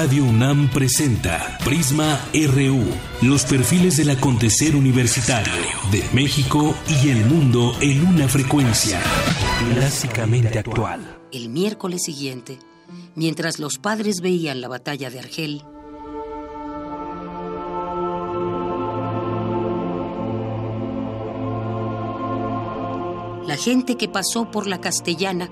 Radio UNAM presenta Prisma RU, los perfiles del acontecer universitario de México y el mundo en una frecuencia clásicamente actual. El miércoles siguiente, mientras los padres veían la batalla de Argel, la gente que pasó por la castellana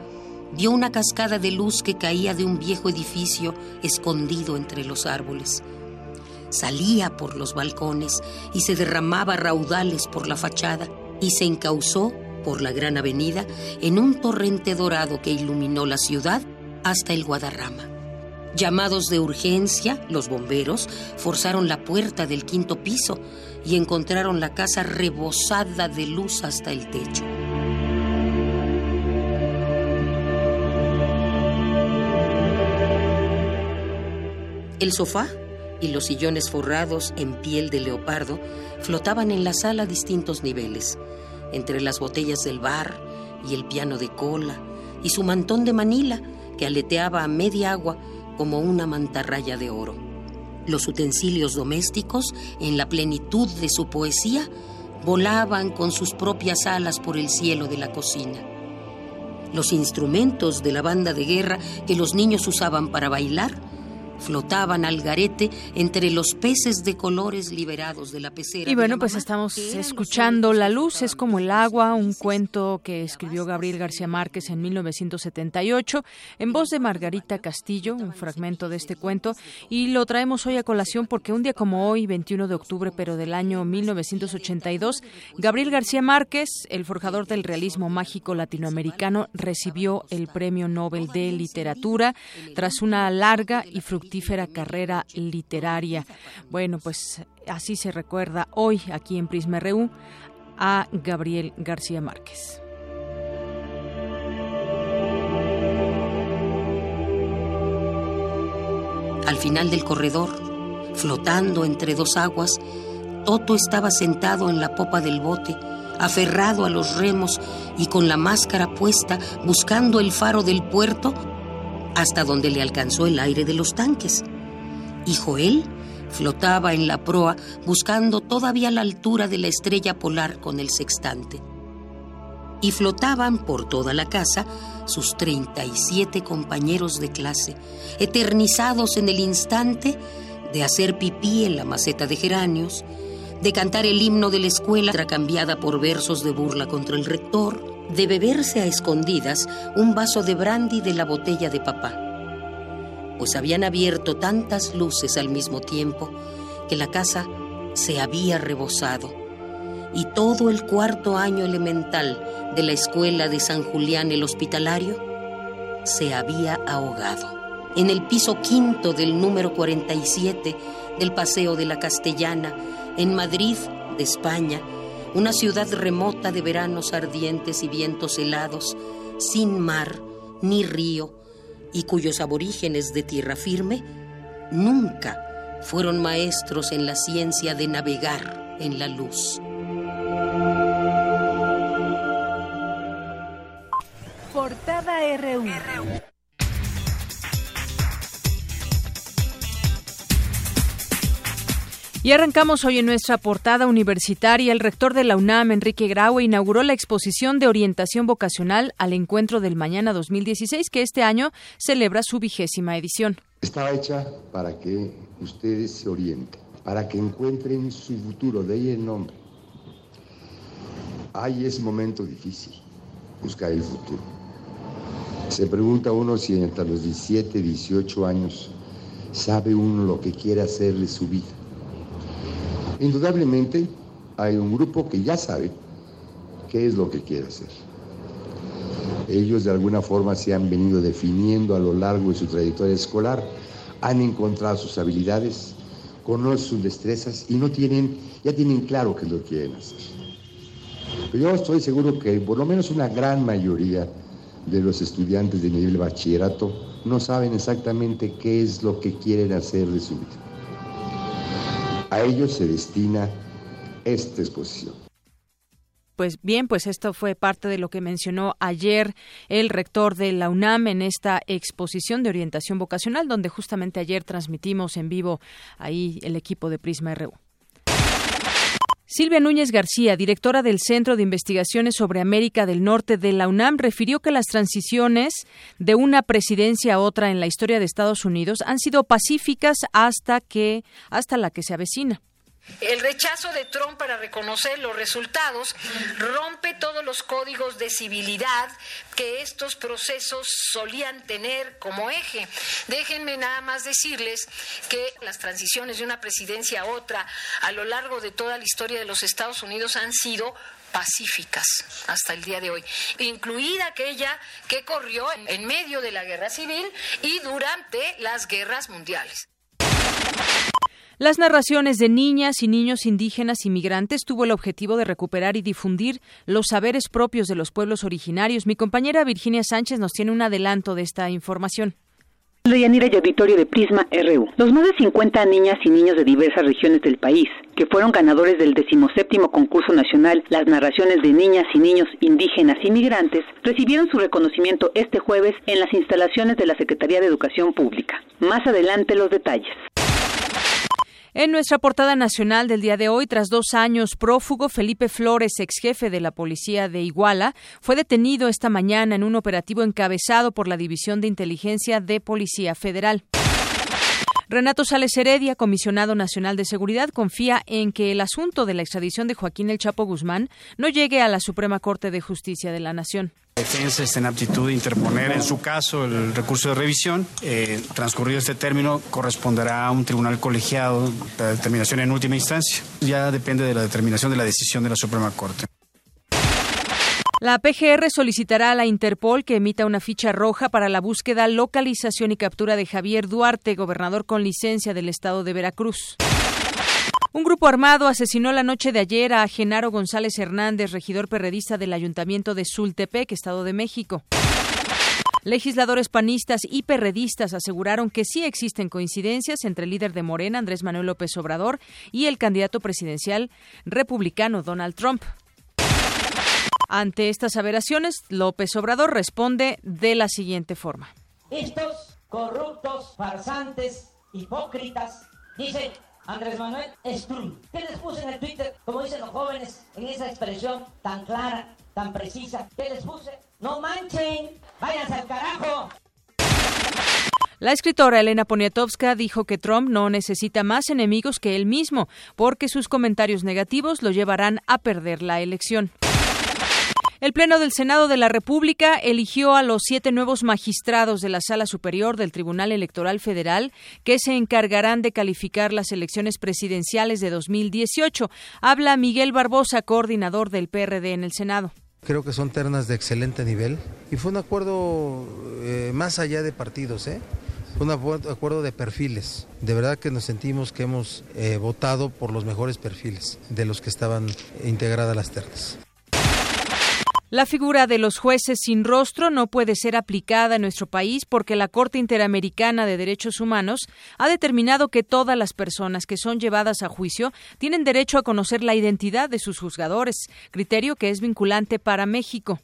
vio una cascada de luz que caía de un viejo edificio escondido entre los árboles. Salía por los balcones y se derramaba raudales por la fachada y se encauzó por la gran avenida en un torrente dorado que iluminó la ciudad hasta el Guadarrama. Llamados de urgencia, los bomberos forzaron la puerta del quinto piso y encontraron la casa rebosada de luz hasta el techo. El sofá y los sillones forrados en piel de leopardo flotaban en la sala a distintos niveles, entre las botellas del bar y el piano de cola y su mantón de Manila que aleteaba a media agua como una mantarraya de oro. Los utensilios domésticos, en la plenitud de su poesía, volaban con sus propias alas por el cielo de la cocina. Los instrumentos de la banda de guerra que los niños usaban para bailar flotaban al garete entre los peces de colores liberados de la pecera. Y bueno, pues estamos escuchando La luz es como el agua, un cuento que escribió Gabriel García Márquez en 1978, en voz de Margarita Castillo, un fragmento de este cuento, y lo traemos hoy a colación porque un día como hoy, 21 de octubre, pero del año 1982, Gabriel García Márquez, el forjador del realismo mágico latinoamericano, recibió el Premio Nobel de Literatura tras una larga y carrera literaria. Bueno, pues así se recuerda hoy aquí en Prisma RU a Gabriel García Márquez. Al final del corredor, flotando entre dos aguas, Toto estaba sentado en la popa del bote, aferrado a los remos y con la máscara puesta, buscando el faro del puerto hasta donde le alcanzó el aire de los tanques. Y Joel flotaba en la proa buscando todavía la altura de la estrella polar con el sextante. Y flotaban por toda la casa sus 37 compañeros de clase, eternizados en el instante de hacer pipí en la maceta de geranios, de cantar el himno de la escuela cambiada por versos de burla contra el rector, de beberse a escondidas un vaso de brandy de la botella de papá, pues habían abierto tantas luces al mismo tiempo que la casa se había rebosado y todo el cuarto año elemental de la escuela de San Julián el Hospitalario se había ahogado. En el piso quinto del número 47 del Paseo de la Castellana, en Madrid, de España, una ciudad remota de veranos ardientes y vientos helados, sin mar ni río, y cuyos aborígenes de tierra firme nunca fueron maestros en la ciencia de navegar en la luz. Y arrancamos hoy en nuestra portada universitaria. El rector de la UNAM, Enrique Graue, inauguró la exposición de orientación vocacional al Encuentro del Mañana 2016, que este año celebra su vigésima edición. Estaba hecha para que ustedes se orienten, para que encuentren su futuro, de ahí el nombre. Hay ese momento difícil, buscar el futuro. Se pregunta uno si hasta los 17, 18 años sabe uno lo que quiere hacer de su vida Indudablemente hay un grupo que ya sabe qué es lo que quiere hacer. Ellos de alguna forma se han venido definiendo a lo largo de su trayectoria escolar, han encontrado sus habilidades, conocen sus destrezas y no tienen, ya tienen claro qué es lo que quieren hacer. Pero yo estoy seguro que por lo menos una gran mayoría de los estudiantes de nivel bachillerato no saben exactamente qué es lo que quieren hacer de su vida. A ellos se destina esta exposición. Pues bien, pues esto fue parte de lo que mencionó ayer el rector de la UNAM en esta exposición de orientación vocacional, donde justamente ayer transmitimos en vivo ahí el equipo de Prisma RU. Silvia Núñez García, directora del Centro de Investigaciones sobre América del Norte de la UNAM, refirió que las transiciones de una presidencia a otra en la historia de Estados Unidos han sido pacíficas hasta que hasta la que se avecina. El rechazo de Trump para reconocer los resultados rompe todos los códigos de civilidad que estos procesos solían tener como eje. Déjenme nada más decirles que las transiciones de una presidencia a otra a lo largo de toda la historia de los Estados Unidos han sido pacíficas hasta el día de hoy, incluida aquella que corrió en medio de la guerra civil y durante las guerras mundiales. Las narraciones de niñas y niños indígenas inmigrantes tuvo el objetivo de recuperar y difundir los saberes propios de los pueblos originarios. Mi compañera Virginia Sánchez nos tiene un adelanto de esta información. Yanira y auditorio de Prisma RU. Los más de 50 niñas y niños de diversas regiones del país, que fueron ganadores del decimoséptimo concurso nacional Las narraciones de niñas y niños indígenas inmigrantes, recibieron su reconocimiento este jueves en las instalaciones de la Secretaría de Educación Pública. Más adelante los detalles. En nuestra portada nacional del día de hoy, tras dos años prófugo, Felipe Flores, ex jefe de la policía de Iguala, fue detenido esta mañana en un operativo encabezado por la División de Inteligencia de Policía Federal. Renato Sales Heredia, comisionado nacional de seguridad, confía en que el asunto de la extradición de Joaquín El Chapo Guzmán no llegue a la Suprema Corte de Justicia de la Nación. Defensa está en aptitud de interponer en su caso el recurso de revisión. Eh, transcurrido este término, corresponderá a un tribunal colegiado la determinación en última instancia. Ya depende de la determinación de la decisión de la Suprema Corte. La PGR solicitará a la Interpol que emita una ficha roja para la búsqueda, localización y captura de Javier Duarte, gobernador con licencia del estado de Veracruz. Un grupo armado asesinó la noche de ayer a Genaro González Hernández, regidor perredista del Ayuntamiento de Sultepec, Estado de México. Legisladores panistas y perredistas aseguraron que sí existen coincidencias entre el líder de Morena, Andrés Manuel López Obrador, y el candidato presidencial republicano Donald Trump. Ante estas averaciones, López Obrador responde de la siguiente forma. Estos corruptos, farsantes, hipócritas, dicen Andrés Manuel Strum. ¿Qué les puse en el Twitter? Como dicen los jóvenes, en esa expresión tan clara, tan precisa. ¿Qué les puse? No manchen, váyanse al carajo. La escritora Elena Poniatowska dijo que Trump no necesita más enemigos que él mismo, porque sus comentarios negativos lo llevarán a perder la elección. El Pleno del Senado de la República eligió a los siete nuevos magistrados de la Sala Superior del Tribunal Electoral Federal que se encargarán de calificar las elecciones presidenciales de 2018. Habla Miguel Barbosa, coordinador del PRD en el Senado. Creo que son ternas de excelente nivel y fue un acuerdo eh, más allá de partidos, ¿eh? Fue un acuerdo de perfiles. De verdad que nos sentimos que hemos eh, votado por los mejores perfiles de los que estaban integradas las ternas. La figura de los jueces sin rostro no puede ser aplicada en nuestro país porque la Corte Interamericana de Derechos Humanos ha determinado que todas las personas que son llevadas a juicio tienen derecho a conocer la identidad de sus juzgadores, criterio que es vinculante para México.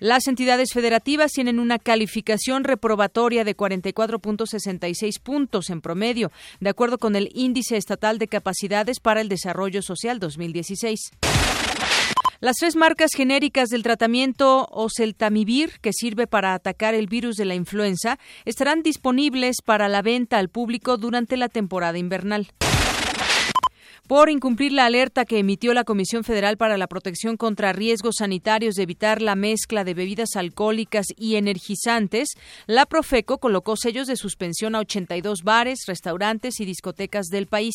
Las entidades federativas tienen una calificación reprobatoria de 44.66 puntos en promedio, de acuerdo con el Índice Estatal de Capacidades para el Desarrollo Social 2016. Las tres marcas genéricas del tratamiento oseltamivir, que sirve para atacar el virus de la influenza, estarán disponibles para la venta al público durante la temporada invernal por incumplir la alerta que emitió la Comisión Federal para la Protección contra Riesgos Sanitarios de evitar la mezcla de bebidas alcohólicas y energizantes, la Profeco colocó sellos de suspensión a 82 bares, restaurantes y discotecas del país.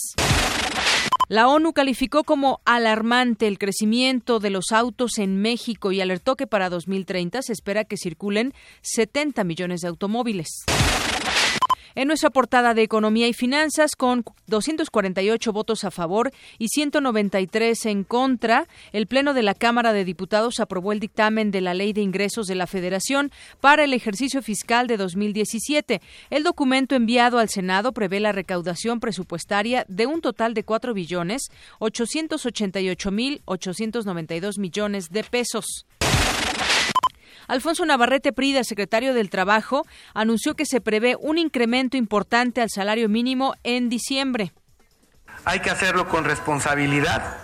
La ONU calificó como alarmante el crecimiento de los autos en México y alertó que para 2030 se espera que circulen 70 millones de automóviles. En nuestra portada de Economía y Finanzas, con 248 votos a favor y 193 en contra, el Pleno de la Cámara de Diputados aprobó el dictamen de la Ley de Ingresos de la Federación para el ejercicio fiscal de 2017. El documento enviado al Senado prevé la recaudación presupuestaria de un total de 4 billones 888 mil 892 millones de pesos. Alfonso Navarrete Prida, secretario del Trabajo, anunció que se prevé un incremento importante al salario mínimo en diciembre. Hay que hacerlo con responsabilidad,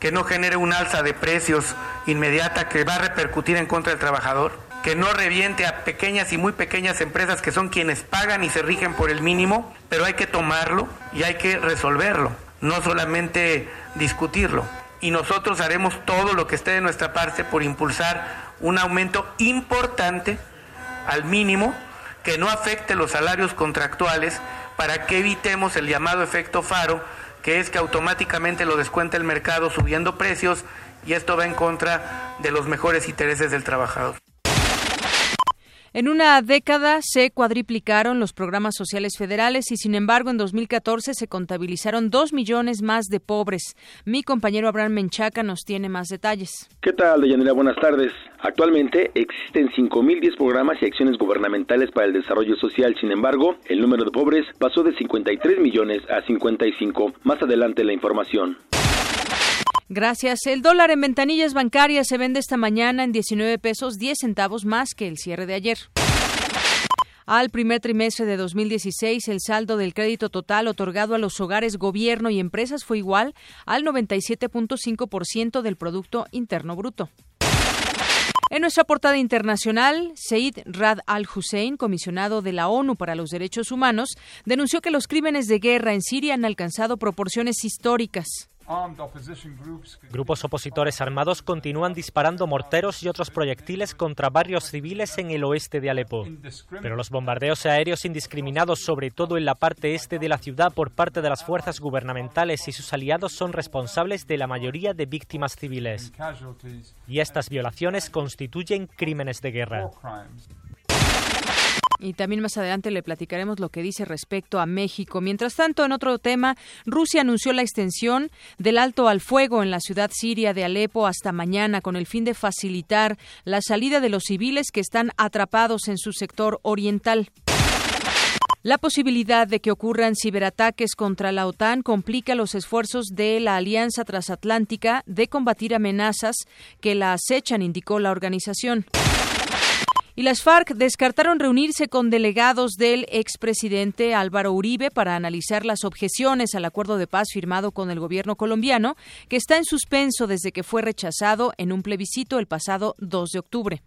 que no genere un alza de precios inmediata que va a repercutir en contra del trabajador, que no reviente a pequeñas y muy pequeñas empresas que son quienes pagan y se rigen por el mínimo, pero hay que tomarlo y hay que resolverlo, no solamente discutirlo. Y nosotros haremos todo lo que esté de nuestra parte por impulsar un aumento importante al mínimo que no afecte los salarios contractuales para que evitemos el llamado efecto faro, que es que automáticamente lo descuenta el mercado subiendo precios y esto va en contra de los mejores intereses del trabajador. En una década se cuadriplicaron los programas sociales federales y, sin embargo, en 2014 se contabilizaron dos millones más de pobres. Mi compañero Abraham Menchaca nos tiene más detalles. ¿Qué tal, Deyanira? Buenas tardes. Actualmente existen 5.010 programas y acciones gubernamentales para el desarrollo social. Sin embargo, el número de pobres pasó de 53 millones a 55. Más adelante la información. Gracias. El dólar en ventanillas bancarias se vende esta mañana en 19 pesos 10 centavos más que el cierre de ayer. Al primer trimestre de 2016, el saldo del crédito total otorgado a los hogares, gobierno y empresas fue igual al 97.5% del Producto Interno Bruto. En nuestra portada internacional, Said Rad al-Hussein, comisionado de la ONU para los Derechos Humanos, denunció que los crímenes de guerra en Siria han alcanzado proporciones históricas. Grupos opositores armados continúan disparando morteros y otros proyectiles contra barrios civiles en el oeste de Alepo. Pero los bombardeos aéreos indiscriminados, sobre todo en la parte este de la ciudad por parte de las fuerzas gubernamentales y sus aliados, son responsables de la mayoría de víctimas civiles. Y estas violaciones constituyen crímenes de guerra. Y también más adelante le platicaremos lo que dice respecto a México. Mientras tanto, en otro tema, Rusia anunció la extensión del alto al fuego en la ciudad siria de Alepo hasta mañana con el fin de facilitar la salida de los civiles que están atrapados en su sector oriental. La posibilidad de que ocurran ciberataques contra la OTAN complica los esfuerzos de la Alianza Transatlántica de combatir amenazas que la acechan, indicó la organización y las FARC descartaron reunirse con delegados del expresidente Álvaro Uribe para analizar las objeciones al acuerdo de paz firmado con el gobierno colombiano, que está en suspenso desde que fue rechazado en un plebiscito el pasado 2 de octubre.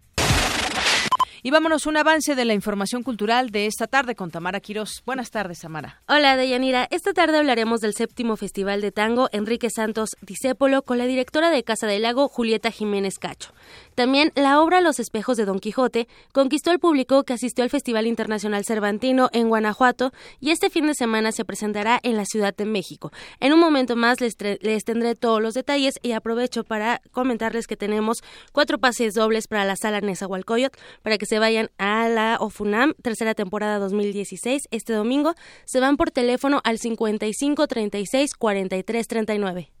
Y vámonos un avance de la información cultural de esta tarde con Tamara Quirós. Buenas tardes, Tamara. Hola, Deyanira. Esta tarde hablaremos del séptimo Festival de Tango Enrique Santos Discépolo con la directora de Casa del Lago, Julieta Jiménez Cacho. También la obra Los espejos de Don Quijote conquistó al público que asistió al Festival Internacional Cervantino en Guanajuato y este fin de semana se presentará en la Ciudad de México. En un momento más les, les tendré todos los detalles y aprovecho para comentarles que tenemos cuatro pases dobles para la sala Nezahualcóyotl para que se vayan a la OFUNAM, tercera temporada 2016, este domingo. Se van por teléfono al 55 36 43 39.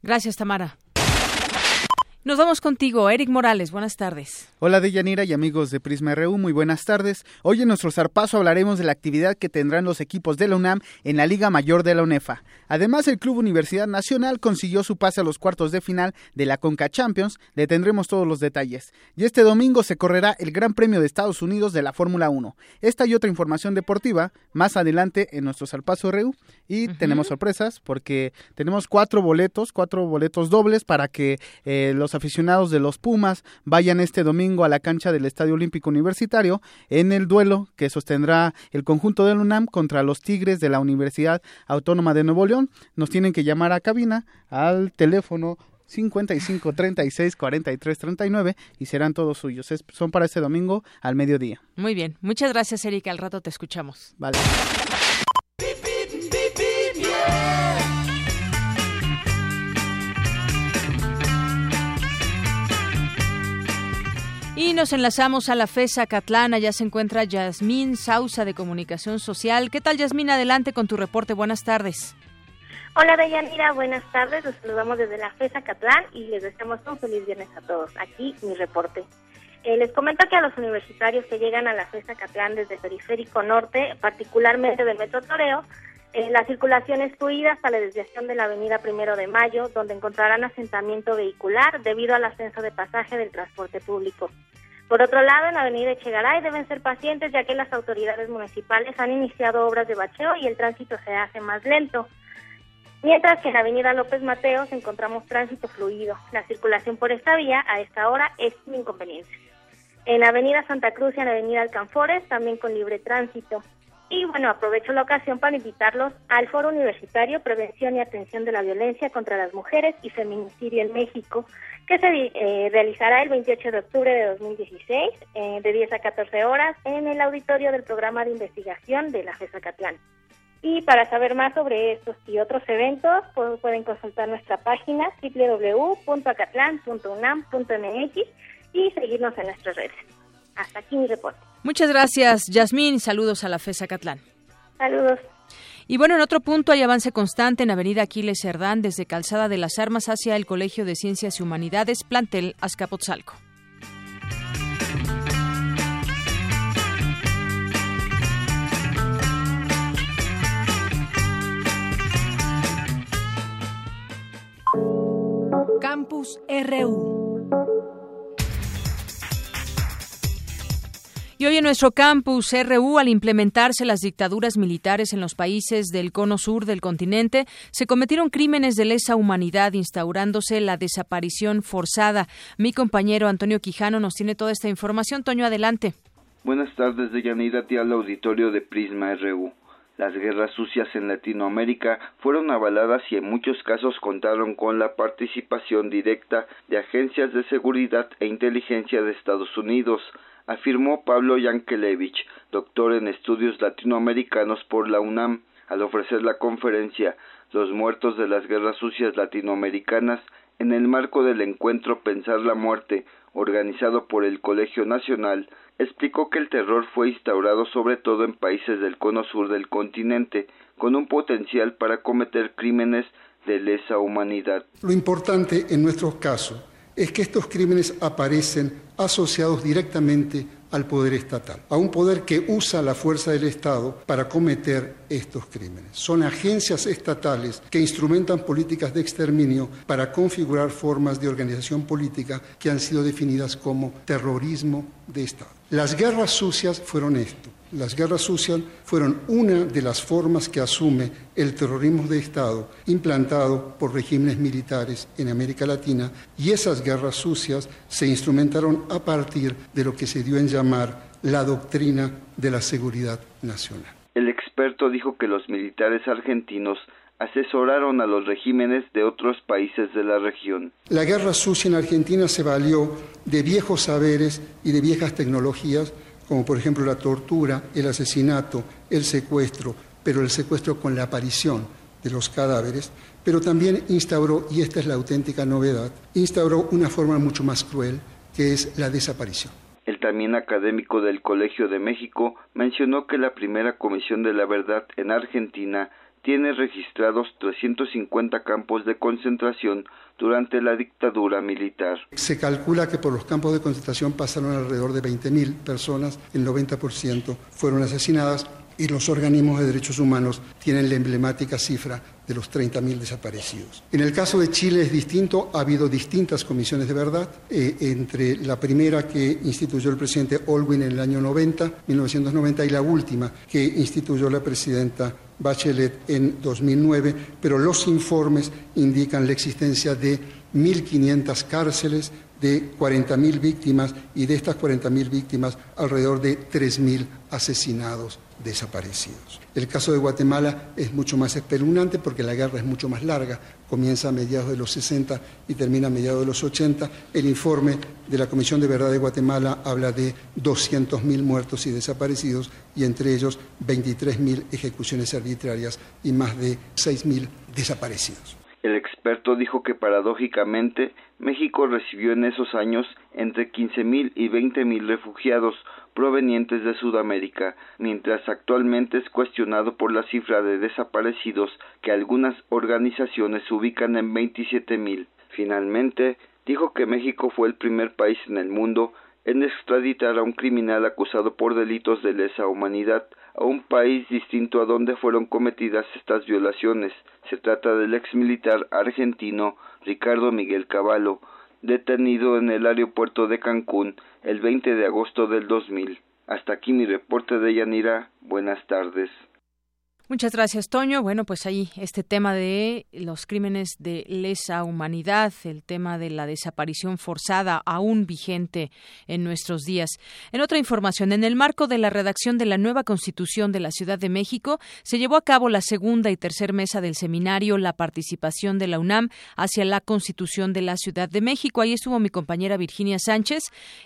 Gracias, Tamara. Nos vamos contigo, Eric Morales. Buenas tardes. Hola, Deyanira y amigos de Prisma RU, muy buenas tardes. Hoy en nuestro zarpazo hablaremos de la actividad que tendrán los equipos de la UNAM en la Liga Mayor de la UNEFA. Además, el Club Universidad Nacional consiguió su pase a los cuartos de final de la Conca Champions. Le tendremos todos los detalles. Y este domingo se correrá el Gran Premio de Estados Unidos de la Fórmula 1. Esta y otra información deportiva más adelante en nuestro zarpazo RU. Y tenemos sorpresas porque tenemos cuatro boletos, cuatro boletos dobles para que eh, los aficionados de los Pumas vayan este domingo a la cancha del Estadio Olímpico Universitario en el duelo que sostendrá el conjunto del UNAM contra los Tigres de la Universidad Autónoma de Nuevo León. Nos tienen que llamar a cabina al teléfono 55 36 43 39 y serán todos suyos. son para este domingo al mediodía. Muy bien. Muchas gracias, Erika. Al rato te escuchamos. Vale. Nos enlazamos a la FESA Catlana. Ya se encuentra Yasmín Sausa de Comunicación Social. ¿Qué tal, Yasmín? Adelante con tu reporte. Buenas tardes. Hola, Dayanira. Buenas tardes. Los saludamos desde la FESA Catlán y les deseamos un feliz viernes a todos. Aquí mi reporte. Eh, les comento que a los universitarios que llegan a la FESA Catlán desde el Periférico Norte, particularmente del Metro Toreo, eh, la circulación es fluida hasta la desviación de la avenida Primero de Mayo, donde encontrarán asentamiento vehicular debido al ascenso de pasaje del transporte público. Por otro lado, en la avenida Echegaray deben ser pacientes ya que las autoridades municipales han iniciado obras de bacheo y el tránsito se hace más lento. Mientras que en la avenida López Mateos encontramos tránsito fluido. La circulación por esta vía a esta hora es sin inconveniente. En la avenida Santa Cruz y en la avenida Alcanfores también con libre tránsito. Y bueno, aprovecho la ocasión para invitarlos al Foro Universitario Prevención y Atención de la Violencia contra las Mujeres y Feminicidio en México, que se eh, realizará el 28 de octubre de 2016, eh, de 10 a 14 horas, en el auditorio del programa de investigación de la FESA Catlán. Y para saber más sobre estos y otros eventos, pues, pueden consultar nuestra página www.acatlán.unam.mx y seguirnos en nuestras redes. Hasta aquí mi reporte. Muchas gracias, Yasmín. Saludos a la FESA Catlán. Saludos. Y bueno, en otro punto hay avance constante en Avenida Aquiles Cerdán desde Calzada de las Armas hacia el Colegio de Ciencias y Humanidades, plantel Azcapotzalco. Campus RU. Y hoy en nuestro campus RU, al implementarse las dictaduras militares en los países del cono sur del continente, se cometieron crímenes de lesa humanidad, instaurándose la desaparición forzada. Mi compañero Antonio Quijano nos tiene toda esta información. Toño, adelante. Buenas tardes, Deyanira, al auditorio de Prisma RU. Las guerras sucias en Latinoamérica fueron avaladas y en muchos casos contaron con la participación directa de agencias de seguridad e inteligencia de Estados Unidos, afirmó Pablo Yankelevich, doctor en estudios latinoamericanos por la UNAM, al ofrecer la conferencia Los muertos de las guerras sucias latinoamericanas en el marco del encuentro Pensar la muerte, organizado por el Colegio Nacional, explicó que el terror fue instaurado sobre todo en países del cono sur del continente, con un potencial para cometer crímenes de lesa humanidad. Lo importante en nuestro caso es que estos crímenes aparecen asociados directamente al poder estatal, a un poder que usa la fuerza del Estado para cometer estos crímenes. Son agencias estatales que instrumentan políticas de exterminio para configurar formas de organización política que han sido definidas como terrorismo de Estado. Las guerras sucias fueron esto. Las guerras sucias fueron una de las formas que asume el terrorismo de Estado implantado por regímenes militares en América Latina y esas guerras sucias se instrumentaron a partir de lo que se dio en llamar la doctrina de la seguridad nacional. El experto dijo que los militares argentinos asesoraron a los regímenes de otros países de la región. La guerra sucia en Argentina se valió de viejos saberes y de viejas tecnologías como por ejemplo la tortura, el asesinato, el secuestro, pero el secuestro con la aparición de los cadáveres, pero también instauró, y esta es la auténtica novedad, instauró una forma mucho más cruel, que es la desaparición. El también académico del Colegio de México mencionó que la primera Comisión de la Verdad en Argentina tiene registrados 350 campos de concentración durante la dictadura militar. Se calcula que por los campos de concentración pasaron alrededor de 20.000 personas, el 90% fueron asesinadas y los organismos de derechos humanos tienen la emblemática cifra de los 30.000 desaparecidos. En el caso de Chile es distinto, ha habido distintas comisiones de verdad, eh, entre la primera que instituyó el presidente Olwin en el año 90, 1990, y la última que instituyó la presidenta Bachelet en 2009, pero los informes indican la existencia de 1.500 cárceles, de 40.000 víctimas y de estas 40.000 víctimas alrededor de 3.000 asesinados desaparecidos. El caso de Guatemala es mucho más espeluznante porque la guerra es mucho más larga, comienza a mediados de los 60 y termina a mediados de los 80. El informe de la Comisión de Verdad de Guatemala habla de 200.000 muertos y desaparecidos y entre ellos 23.000 ejecuciones arbitrarias y más de 6.000 desaparecidos. El experto dijo que paradójicamente México recibió en esos años entre 15.000 y 20.000 refugiados provenientes de Sudamérica, mientras actualmente es cuestionado por la cifra de desaparecidos que algunas organizaciones ubican en 27.000. Finalmente, dijo que México fue el primer país en el mundo en extraditar a un criminal acusado por delitos de lesa humanidad a un país distinto a donde fueron cometidas estas violaciones. Se trata del ex militar argentino Ricardo Miguel Cavallo, detenido en el aeropuerto de Cancún el 20 de agosto del 2000. Hasta aquí mi reporte de Yanira. Buenas tardes. Muchas gracias, Toño. Bueno, pues ahí este tema de los crímenes de lesa humanidad, el tema de la desaparición forzada, aún vigente en nuestros días. En otra información, en el marco de la redacción de la nueva Constitución de la Ciudad de México, se llevó a cabo la segunda y tercera mesa del seminario La participación de la UNAM hacia la Constitución de la Ciudad de México. Ahí estuvo mi compañera Virginia Sánchez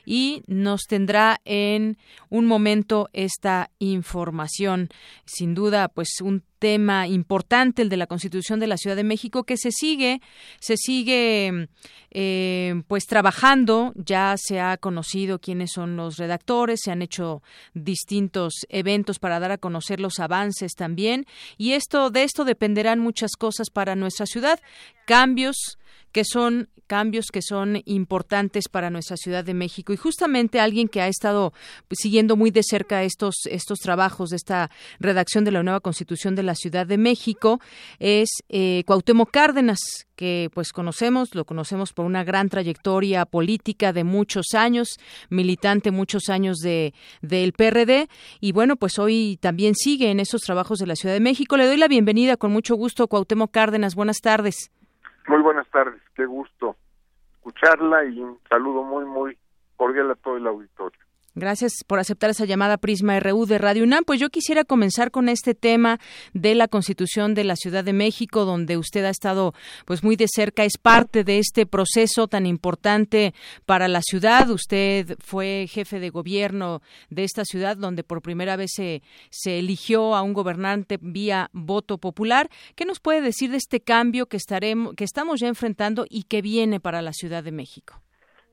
y nos tendrá en un momento esta información. Sin duda, pues un tema importante, el de la Constitución de la Ciudad de México, que se sigue, se sigue eh, pues trabajando. Ya se ha conocido quiénes son los redactores, se han hecho distintos eventos para dar a conocer los avances también. Y esto, de esto dependerán muchas cosas para nuestra ciudad, cambios que son cambios que son importantes para nuestra Ciudad de México. Y justamente alguien que ha estado pues, siguiendo muy de cerca estos, estos trabajos de esta redacción de la nueva Constitución de la Ciudad de México es eh, Cuauhtémoc Cárdenas, que pues conocemos, lo conocemos por una gran trayectoria política de muchos años, militante muchos años de del PRD y bueno, pues hoy también sigue en esos trabajos de la Ciudad de México. Le doy la bienvenida con mucho gusto Cuauhtémoc Cárdenas. Buenas tardes. Muy buenas tardes, qué gusto escucharla y un saludo muy, muy cordial a todo el auditorio. Gracias por aceptar esa llamada Prisma RU de Radio UNAM. Pues yo quisiera comenzar con este tema de la Constitución de la Ciudad de México, donde usted ha estado pues muy de cerca, es parte de este proceso tan importante para la ciudad. Usted fue jefe de gobierno de esta ciudad, donde por primera vez se, se eligió a un gobernante vía voto popular. ¿Qué nos puede decir de este cambio que estaremos, que estamos ya enfrentando y que viene para la Ciudad de México?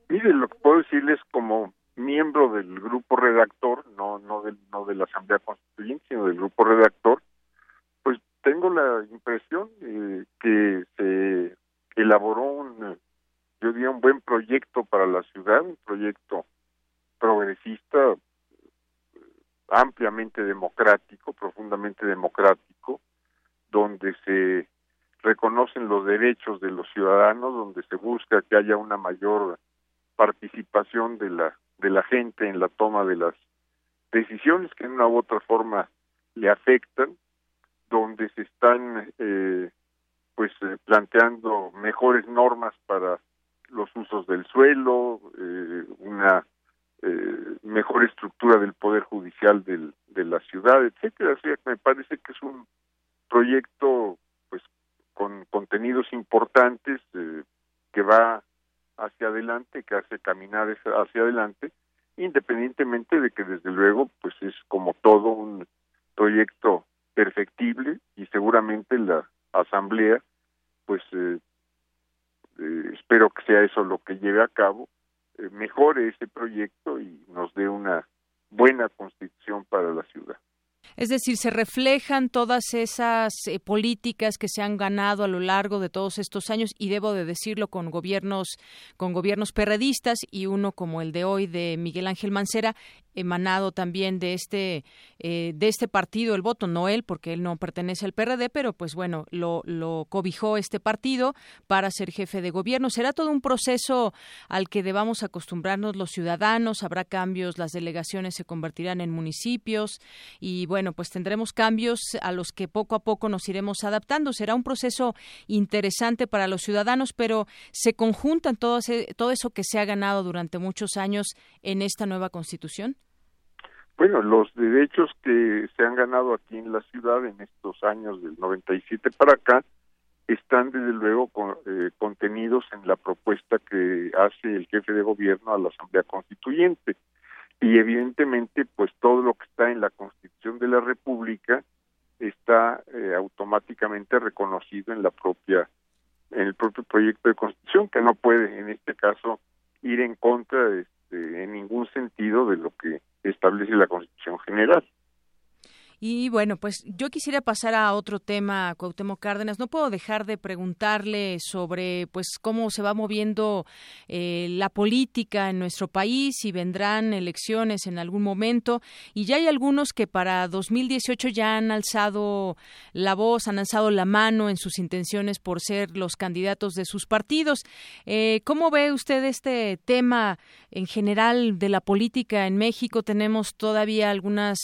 Mire, lo que puedo decirles como miembro del grupo redactor, no no del no de la Asamblea Constituyente, sino del grupo redactor, pues tengo la impresión eh, que se elaboró un, yo diría un buen proyecto para la ciudad, un proyecto progresista, ampliamente democrático, profundamente democrático, donde se reconocen los derechos de los ciudadanos, donde se busca que haya una mayor participación de la de la gente en la toma de las decisiones que en una u otra forma le afectan, donde se están eh, pues eh, planteando mejores normas para los usos del suelo, eh, una mejor estructura del poder judicial del, de la ciudad, etcétera. O sea, me parece que es un proyecto pues con contenidos importantes que va hacia adelante, que hace caminar hacia adelante, independientemente de que desde luego pues es como todo un proyecto perfectible y seguramente la asamblea pues eh, eh, espero que sea eso lo que lleve a cabo eh, mejore ese proyecto y nos dé una buena constitución para la ciudad es decir, se reflejan todas esas eh, políticas que se han ganado a lo largo de todos estos años y debo de decirlo con gobiernos con gobiernos perredistas y uno como el de hoy de Miguel Ángel Mancera emanado también de este eh, de este partido el voto no él porque él no pertenece al PRD pero pues bueno lo, cobijó este partido para ser jefe de gobierno. Será todo un proceso al que debamos acostumbrarnos los ciudadanos. Habrá cambios las delegaciones se convertirán en municipios y bueno pues tendremos cambios a los que poco a poco nos iremos adaptando. Será un proceso interesante para los ciudadanos pero se conjuntan todo, todo eso que se ha ganado durante muchos años en esta nueva constitución bueno, los derechos que se han ganado aquí en la ciudad en estos años del 97 para acá están desde luego eh, contenidos en la propuesta que hace el jefe de gobierno a la Asamblea Constituyente. Y evidentemente pues todo lo que está en la Constitución de la República está eh, automáticamente reconocido en la propia en el propio proyecto de constitución que no puede en este caso ir en contra este, en ningún sentido de lo que establece la constitución general. Y bueno, pues yo quisiera pasar a otro tema, Cuauhtémoc Cárdenas. No puedo dejar de preguntarle sobre pues cómo se va moviendo eh, la política en nuestro país y vendrán elecciones en algún momento. Y ya hay algunos que para 2018 ya han alzado la voz, han alzado la mano en sus intenciones por ser los candidatos de sus partidos. Eh, ¿Cómo ve usted este tema en general de la política en México? Tenemos todavía algunas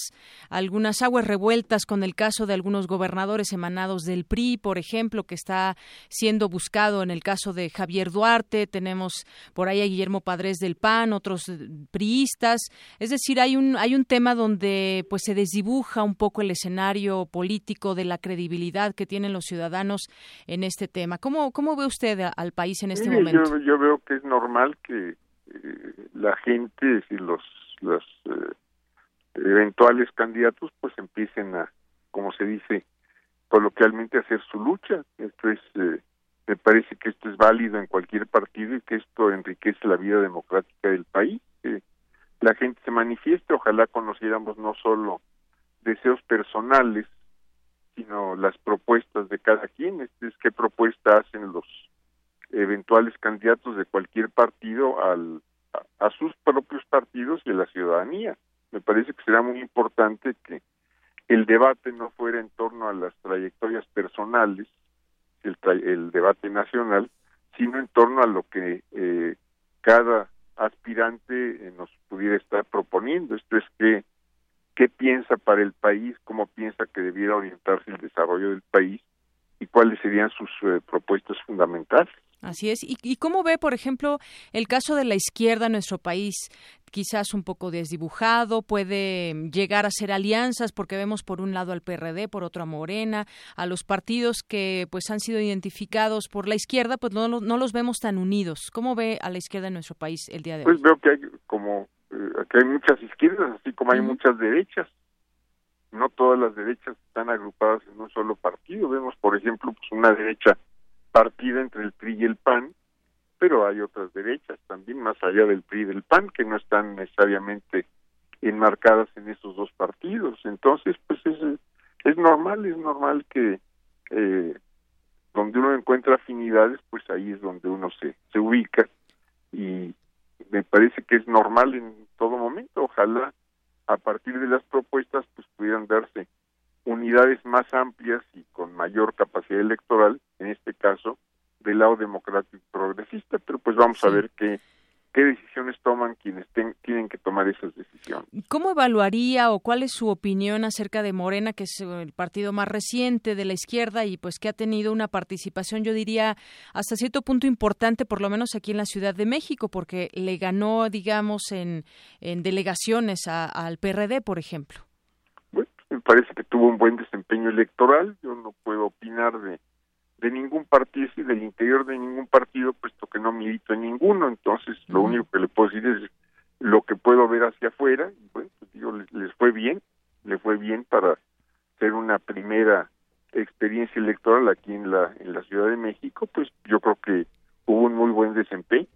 algunas aguas revueltas con el caso de algunos gobernadores emanados del PRI, por ejemplo, que está siendo buscado en el caso de Javier Duarte. Tenemos por ahí a Guillermo Padres del PAN, otros eh, priistas. Es decir, hay un, hay un tema donde pues se desdibuja un poco el escenario político de la credibilidad que tienen los ciudadanos en este tema. ¿Cómo, cómo ve usted al país en este momento? Yo, veo que es normal que eh, la gente, y los, eh, eventuales candidatos pues empiecen a, como se dice coloquialmente, a hacer su lucha. Esto es, eh, me parece que esto es válido en cualquier partido y que esto enriquece la vida democrática del país. Que la gente se manifieste, ojalá conociéramos no solo deseos personales, sino las propuestas de cada quien, este es qué propuesta hacen los eventuales candidatos de cualquier partido al, a sus propios partidos y a la ciudadanía me parece que será muy importante que el debate no fuera en torno a las trayectorias personales, el, el debate nacional, sino en torno a lo que eh, cada aspirante eh, nos pudiera estar proponiendo. Esto es que qué piensa para el país, cómo piensa que debiera orientarse el desarrollo del país y cuáles serían sus eh, propuestas fundamentales. Así es. ¿Y, cómo ve, por ejemplo, el caso de la izquierda en nuestro país? Quizás un poco desdibujado, puede llegar a ser alianzas, porque vemos por un lado al PRD, por otro a Morena, a los partidos que pues han sido identificados por la izquierda, pues no, no los vemos tan unidos. ¿Cómo ve a la izquierda en nuestro país el día de hoy? Pues veo que hay como eh, que hay muchas izquierdas, así como hay muchas derechas. No todas las derechas están agrupadas en un solo partido. Vemos, por ejemplo, pues una derecha partida entre el PRI y el PAN, pero hay otras derechas también más allá del PRI y del PAN que no están necesariamente enmarcadas en esos dos partidos. Entonces, pues es, es normal, es normal que eh, donde uno encuentra afinidades, pues ahí es donde uno se, se ubica y me parece que es normal en todo momento. Ojalá a partir de las propuestas pues pudieran darse unidades más amplias y con mayor capacidad electoral, en este caso, del lado democrático progresista, pero pues vamos a ver qué, qué decisiones toman quienes tienen que tomar esas decisiones. ¿Cómo evaluaría o cuál es su opinión acerca de Morena, que es el partido más reciente de la izquierda y pues que ha tenido una participación, yo diría, hasta cierto punto importante, por lo menos aquí en la Ciudad de México, porque le ganó, digamos, en, en delegaciones al PRD, por ejemplo? me parece que tuvo un buen desempeño electoral, yo no puedo opinar de, de ningún partido y del interior de ningún partido, puesto que no milito en ninguno, entonces lo único que le puedo decir es lo que puedo ver hacia afuera, y bueno, pues digo, les, les fue bien, le fue bien para ser una primera experiencia electoral aquí en la, en la Ciudad de México, pues yo creo que hubo un muy buen desempeño.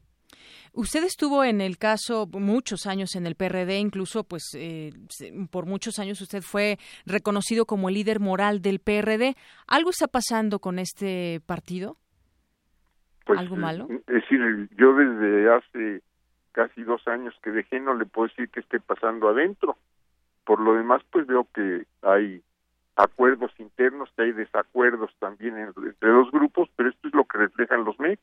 Usted estuvo en el caso muchos años en el PRD, incluso pues eh, por muchos años usted fue reconocido como el líder moral del PRD. ¿Algo está pasando con este partido? Pues, ¿Algo malo? Es decir, yo desde hace casi dos años que dejé no le puedo decir que esté pasando adentro. Por lo demás, pues veo que hay acuerdos internos, que hay desacuerdos también entre los grupos, pero esto es lo que reflejan los medios.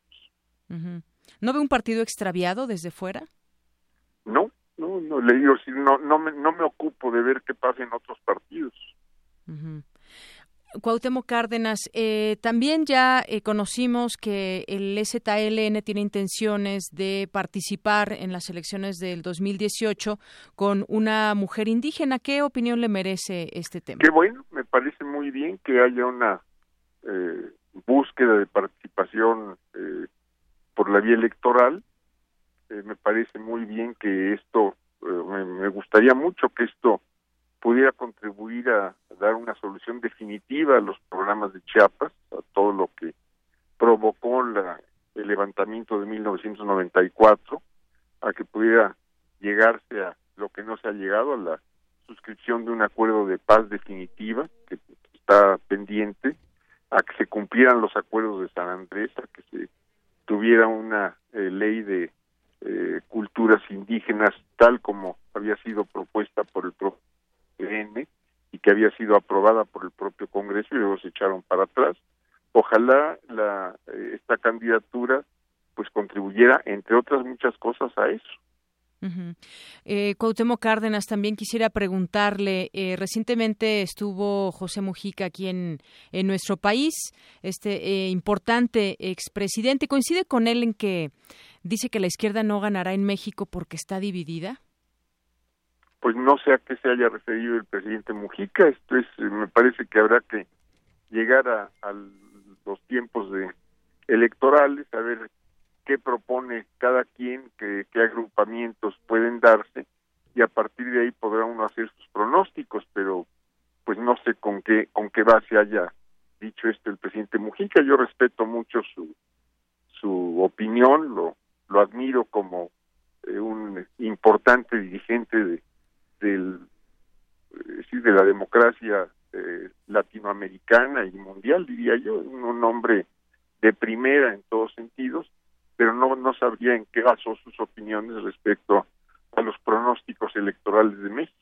¿No ve un partido extraviado desde fuera? No, no, no le digo, no, no, me, no me ocupo de ver qué pasa en otros partidos. Cuauhtémoc Cárdenas, eh, también ya eh, conocimos que el ZLN tiene intenciones de participar en las elecciones del 2018 con una mujer indígena. ¿Qué opinión le merece este tema? Qué bueno, me parece muy bien que haya una eh, búsqueda de participación eh, por la vía electoral. Eh, me parece muy bien que esto, eh, me, gustaría mucho que esto pudiera contribuir a, dar una solución definitiva a los programas de Chiapas, a todo lo que provocó la, el levantamiento de 1994 a que pudiera llegarse a lo que no se ha llegado a la suscripción de un acuerdo de paz definitiva que está pendiente a que se cumplieran los acuerdos de San Andrés a que se tuviera una eh, ley de eh, culturas indígenas tal como había sido propuesta por el propio PN y que había sido aprobada por el propio Congreso y luego se echaron para atrás. Ojalá la, eh, esta candidatura pues contribuyera, entre otras muchas cosas, a eso. Uh Cárdenas, también quisiera preguntarle, eh, recientemente estuvo José Mujica aquí en, en nuestro país, este eh, importante expresidente, ¿coincide con él en que dice que la izquierda no ganará en México porque está dividida? Pues no sé a qué se haya referido el presidente Mujica, esto es, me parece que habrá que llegar a, a los tiempos de electorales, a ver qué propone cada quien, qué, agrupamientos pueden darse y a partir de ahí podrá uno hacer sus pronósticos, pero pues no sé con qué con qué base haya dicho esto el presidente Mujica. Yo respeto mucho su su opinión, lo lo admiro como eh, un importante dirigente de del eh, de la democracia eh, latinoamericana y mundial diría yo, un hombre de primera en todos sentidos pero no, no sabría en qué basó sus opiniones respecto a los pronósticos electorales de México.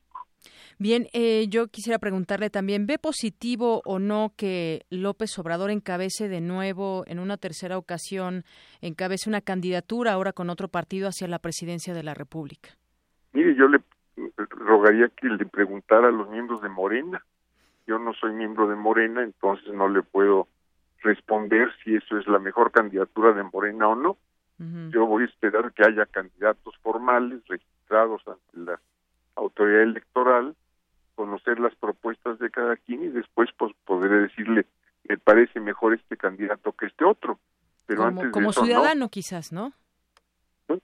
Bien, eh, yo quisiera preguntarle también, ¿ve positivo o no que López Obrador encabece de nuevo, en una tercera ocasión, encabece una candidatura ahora con otro partido hacia la presidencia de la República? Mire, yo le rogaría que le preguntara a los miembros de Morena. Yo no soy miembro de Morena, entonces no le puedo responder si eso es la mejor candidatura de Morena o no. Yo voy a esperar que haya candidatos formales registrados ante la autoridad electoral, conocer las propuestas de cada quien y después pues podré decirle me parece mejor este candidato que este otro. Pero como, antes como ciudadano quizás, ¿no? Pues,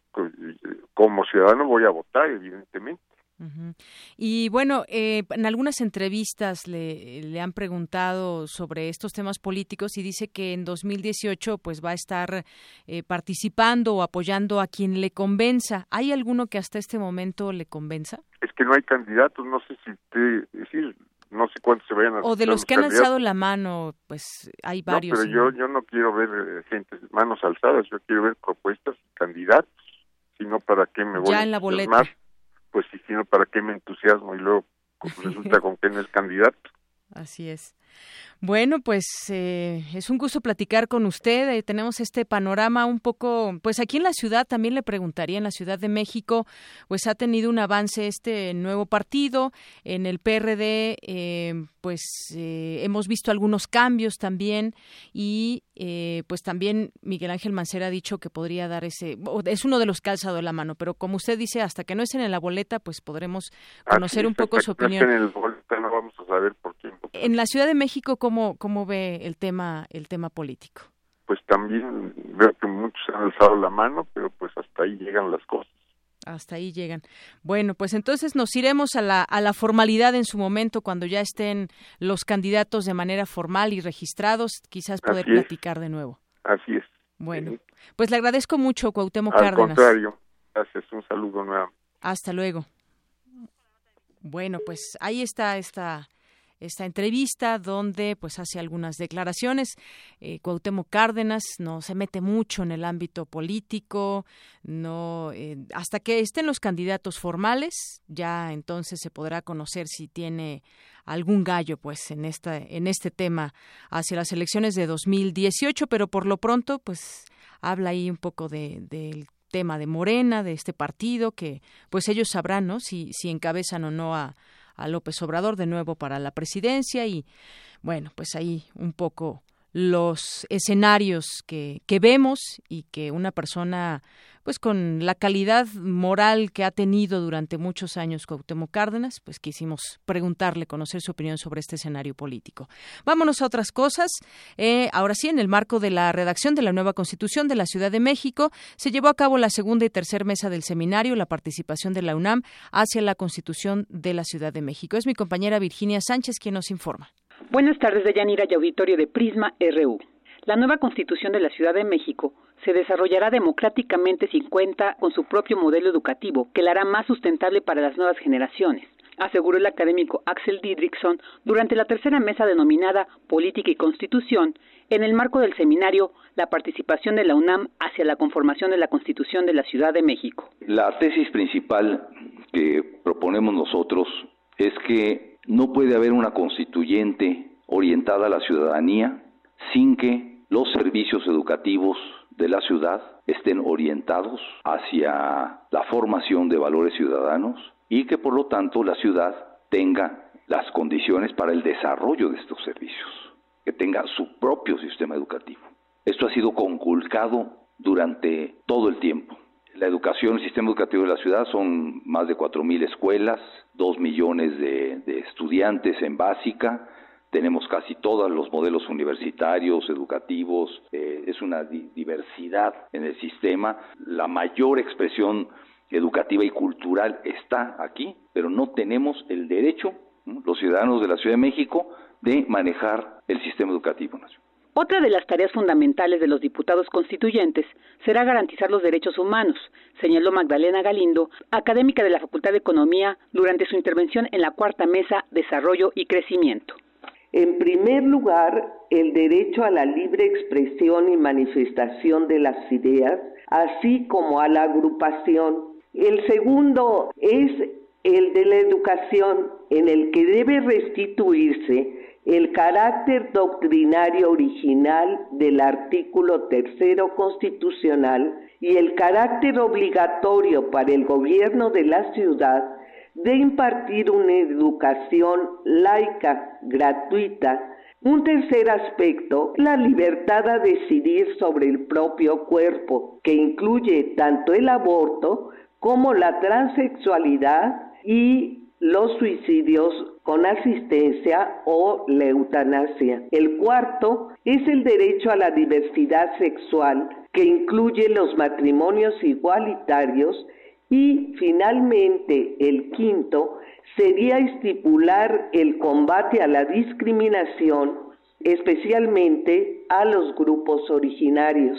como ciudadano voy a votar, evidentemente. Y bueno, eh, en algunas entrevistas le, le, han preguntado sobre estos temas políticos y dice que en 2018 pues va a estar eh, participando o apoyando a quien le convenza. ¿Hay alguno que hasta este momento le convenza? Es que no hay candidatos, no sé si te decir, no sé cuántos se vayan a O de los, que han alzado la mano, pues hay varios. No, pero yo, yo no quiero ver eh, gente manos alzadas, yo quiero ver propuestas y candidatos, sino para qué me voy ya en la boleta pues si sino para qué me entusiasmo y luego resulta con que no es candidato. Así es. Bueno, pues eh, es un gusto platicar con usted. Eh, tenemos este panorama un poco, pues aquí en la ciudad también le preguntaría, en la Ciudad de México, pues ha tenido un avance este nuevo partido. En el PRD, eh, pues hemos visto algunos cambios también y pues también Miguel Ángel Mancera ha dicho que podría dar ese, es uno de los que ha alzado la mano, pero como usted dice, hasta que no estén en la boleta, pues podremos conocer un poco su opinión. En el boleta no vamos a saber por. En la Ciudad de México, ¿cómo, cómo ve el tema, el tema político? Pues también veo que muchos han alzado la mano, pero pues hasta ahí llegan las cosas. Hasta ahí llegan. Bueno, pues entonces nos iremos a la, a la formalidad en su momento, cuando ya estén los candidatos de manera formal y registrados, quizás poder platicar de nuevo. Así es. Bueno, pues le agradezco mucho, Cuauhtémoc Al Cárdenas. contrario, gracias, un saludo nuevo. Hasta luego. Bueno, pues ahí está esta esta entrevista donde pues hace algunas declaraciones. Eh, Cuauhtémoc Cárdenas no se mete mucho en el ámbito político, no eh, hasta que estén los candidatos formales, ya entonces se podrá conocer si tiene algún gallo pues en esta en este tema hacia las elecciones de 2018, pero por lo pronto pues habla ahí un poco de, del tema de Morena, de este partido que pues ellos sabrán, ¿no? si si encabezan o no a a López Obrador de nuevo para la presidencia y bueno, pues ahí un poco los escenarios que, que vemos y que una persona pues con la calidad moral que ha tenido durante muchos años Cuauhtémoc Cárdenas, pues quisimos preguntarle, conocer su opinión sobre este escenario político. Vámonos a otras cosas. Eh, ahora sí, en el marco de la redacción de la nueva Constitución de la Ciudad de México, se llevó a cabo la segunda y tercera mesa del seminario, la participación de la UNAM hacia la Constitución de la Ciudad de México. Es mi compañera Virginia Sánchez quien nos informa. Buenas tardes, Deyanira y auditorio de Prisma RU. La nueva constitución de la Ciudad de México se desarrollará democráticamente sin cuenta con su propio modelo educativo, que la hará más sustentable para las nuevas generaciones aseguró el académico Axel Didrikson durante la tercera mesa denominada Política y Constitución, en el marco del seminario La participación de la UNAM hacia la conformación de la Constitución de la Ciudad de México. La tesis principal que proponemos nosotros es que no puede haber una constituyente orientada a la ciudadanía sin que los servicios educativos de la ciudad estén orientados hacia la formación de valores ciudadanos y que por lo tanto la ciudad tenga las condiciones para el desarrollo de estos servicios, que tenga su propio sistema educativo. Esto ha sido conculcado durante todo el tiempo. La educación, el sistema educativo de la ciudad son más de 4.000 escuelas, 2 millones de, estudiantes en básica, tenemos casi todos los modelos universitarios, educativos, eh, es una diversidad en el sistema. La mayor expresión educativa y cultural está aquí, pero no tenemos el derecho, los ciudadanos de la Ciudad de México, de manejar el sistema educativo nacional. Otra de las tareas fundamentales de los diputados constituyentes será garantizar los derechos humanos, señaló Magdalena Galindo, académica de la Facultad de Economía, durante su intervención en la cuarta mesa Desarrollo y Crecimiento. En primer lugar, el derecho a la libre expresión y manifestación de las ideas, así como a la agrupación el segundo es el de la educación, en el que debe restituirse el carácter doctrinario original del artículo tercero constitucional y el carácter obligatorio para el gobierno de la ciudad de impartir una educación laica, gratuita. Un tercer aspecto, la libertad a decidir sobre el propio cuerpo, que incluye tanto el aborto como la transexualidad y los suicidios con asistencia o la eutanasia. El cuarto es el derecho a la diversidad sexual, que incluye los matrimonios igualitarios y finalmente el quinto sería estipular el combate a la discriminación, especialmente a los grupos originarios.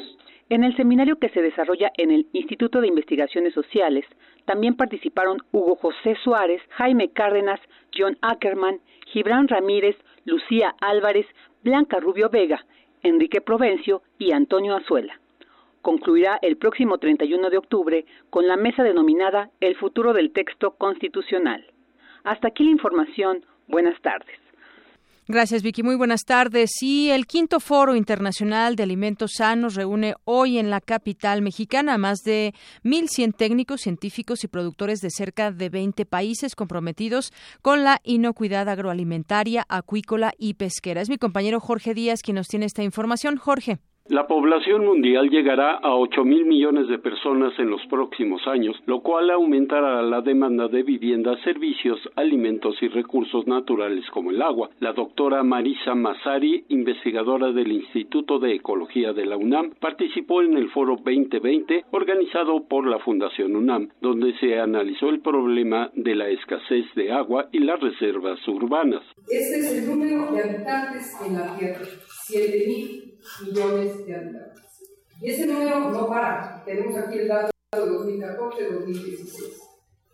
En el seminario que se desarrolla en el Instituto de Investigaciones Sociales, también participaron Hugo José Suárez, Jaime Cárdenas, John Ackerman, Gibran Ramírez, Lucía Álvarez, Blanca Rubio Vega, Enrique Provencio y Antonio Azuela. Concluirá el próximo 31 de octubre con la mesa denominada El futuro del texto constitucional. Hasta aquí la información. Buenas tardes. Gracias, Vicky. Muy buenas tardes. Y el quinto Foro Internacional de Alimentos Sanos reúne hoy en la capital mexicana a más de 1.100 técnicos, científicos y productores de cerca de 20 países comprometidos con la inocuidad agroalimentaria, acuícola y pesquera. Es mi compañero Jorge Díaz quien nos tiene esta información. Jorge. La población mundial llegará a 8 mil millones de personas en los próximos años, lo cual aumentará la demanda de viviendas, servicios, alimentos y recursos naturales como el agua. La doctora Marisa Masari, investigadora del Instituto de Ecología de la UNAM, participó en el Foro 2020 organizado por la Fundación UNAM, donde se analizó el problema de la escasez de agua y las reservas urbanas. Este es el número de habitantes en la Tierra, 7 millones de habitantes. Y ese número no para. Tenemos aquí el dato de 2014-2016.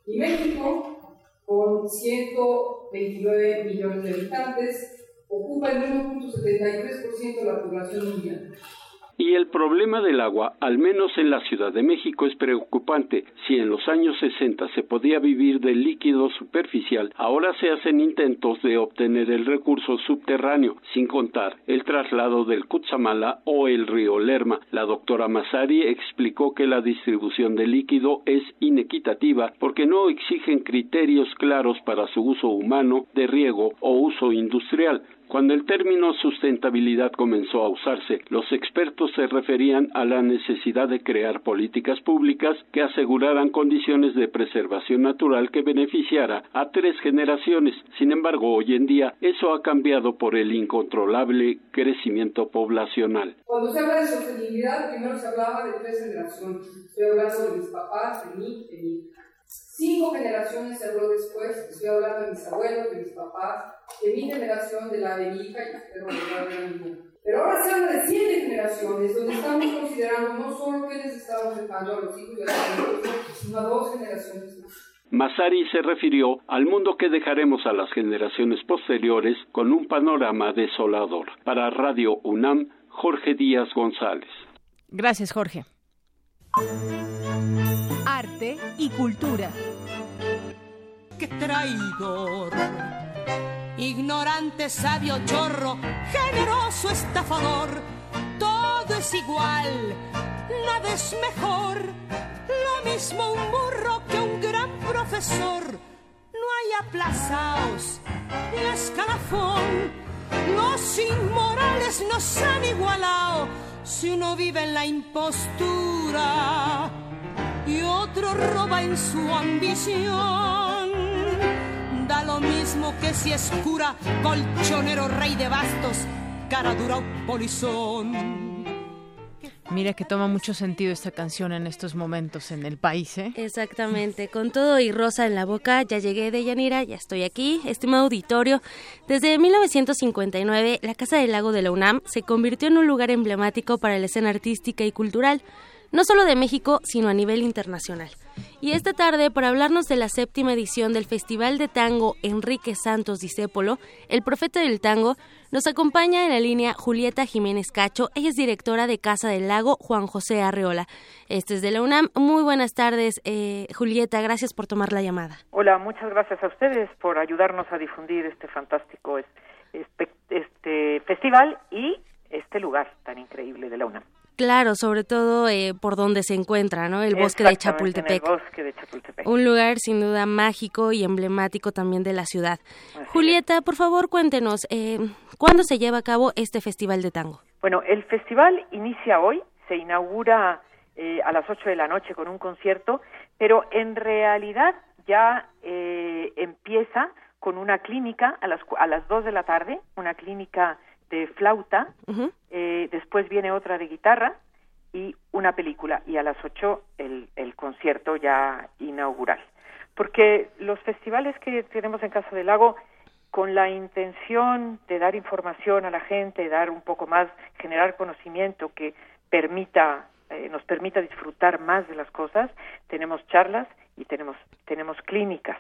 Y México, con 129 millones de habitantes, ocupa el 1.73% de la población mundial. Y el problema del agua, al menos en la Ciudad de México, es preocupante. Si en los años 60 se podía vivir del líquido superficial, ahora se hacen intentos de obtener el recurso subterráneo, sin contar el traslado del Cutzamala o el río Lerma. La doctora Masari explicó que la distribución del líquido es inequitativa porque no exigen criterios claros para su uso humano, de riego o uso industrial. Cuando el término sustentabilidad comenzó a usarse, los expertos se referían a la necesidad de crear políticas públicas que aseguraran condiciones de preservación natural que beneficiara a tres generaciones. Sin embargo, hoy en día eso ha cambiado por el incontrolable crecimiento poblacional. Cuando se habla de sostenibilidad, primero se hablaba de tres generaciones. Estoy hablando de mis papás, de mí, de Cinco generaciones se habló después, estoy hablando de mis abuelos, de mis papás, de mi generación, de la de mi hija y espero hablar de la mía. Pero ahora se habla de siete generaciones, donde estamos considerando no solo que les estamos dejando a los hijos de los hijos, sino a dos generaciones más. Masari se refirió al mundo que dejaremos a las generaciones posteriores con un panorama desolador. Para Radio UNAM, Jorge Díaz González. Gracias, Jorge. Arte y cultura. ¡Qué traidor! Ignorante, sabio, chorro, generoso, estafador. Todo es igual, nada es mejor. Lo mismo un burro que un gran profesor. No hay aplazaos ni escalafón. Los inmorales nos han igualado si uno vive en la impostura y otro roba en su ambición. Da lo mismo que si es cura, colchonero, rey de bastos, cara dura o polizón. Mira que toma mucho sentido esta canción en estos momentos en el país, ¿eh? Exactamente, con todo y rosa en la boca, ya llegué de Yanira, ya estoy aquí, estimado auditorio. Desde 1959, la Casa del Lago de la UNAM se convirtió en un lugar emblemático para la escena artística y cultural no solo de México, sino a nivel internacional. Y esta tarde, para hablarnos de la séptima edición del Festival de Tango Enrique Santos Discépolo, el profeta del tango, nos acompaña en la línea Julieta Jiménez Cacho. Ella es directora de Casa del Lago Juan José Arreola. Este es de la UNAM. Muy buenas tardes, eh, Julieta. Gracias por tomar la llamada. Hola, muchas gracias a ustedes por ayudarnos a difundir este fantástico este, este festival y este lugar tan increíble de la UNAM. Claro, sobre todo eh, por donde se encuentra, ¿no? El bosque de Chapultepec. el bosque de Chapultepec. Un lugar sin duda mágico y emblemático también de la ciudad. Julieta, por favor, cuéntenos, eh, ¿cuándo se lleva a cabo este Festival de Tango? Bueno, el festival inicia hoy, se inaugura eh, a las 8 de la noche con un concierto, pero en realidad ya eh, empieza con una clínica a las, a las 2 de la tarde, una clínica de flauta, eh, después viene otra de guitarra y una película y a las ocho el, el concierto ya inaugural. Porque los festivales que tenemos en Casa del Lago, con la intención de dar información a la gente, dar un poco más, generar conocimiento que permita, eh, nos permita disfrutar más de las cosas, tenemos charlas y tenemos, tenemos clínicas.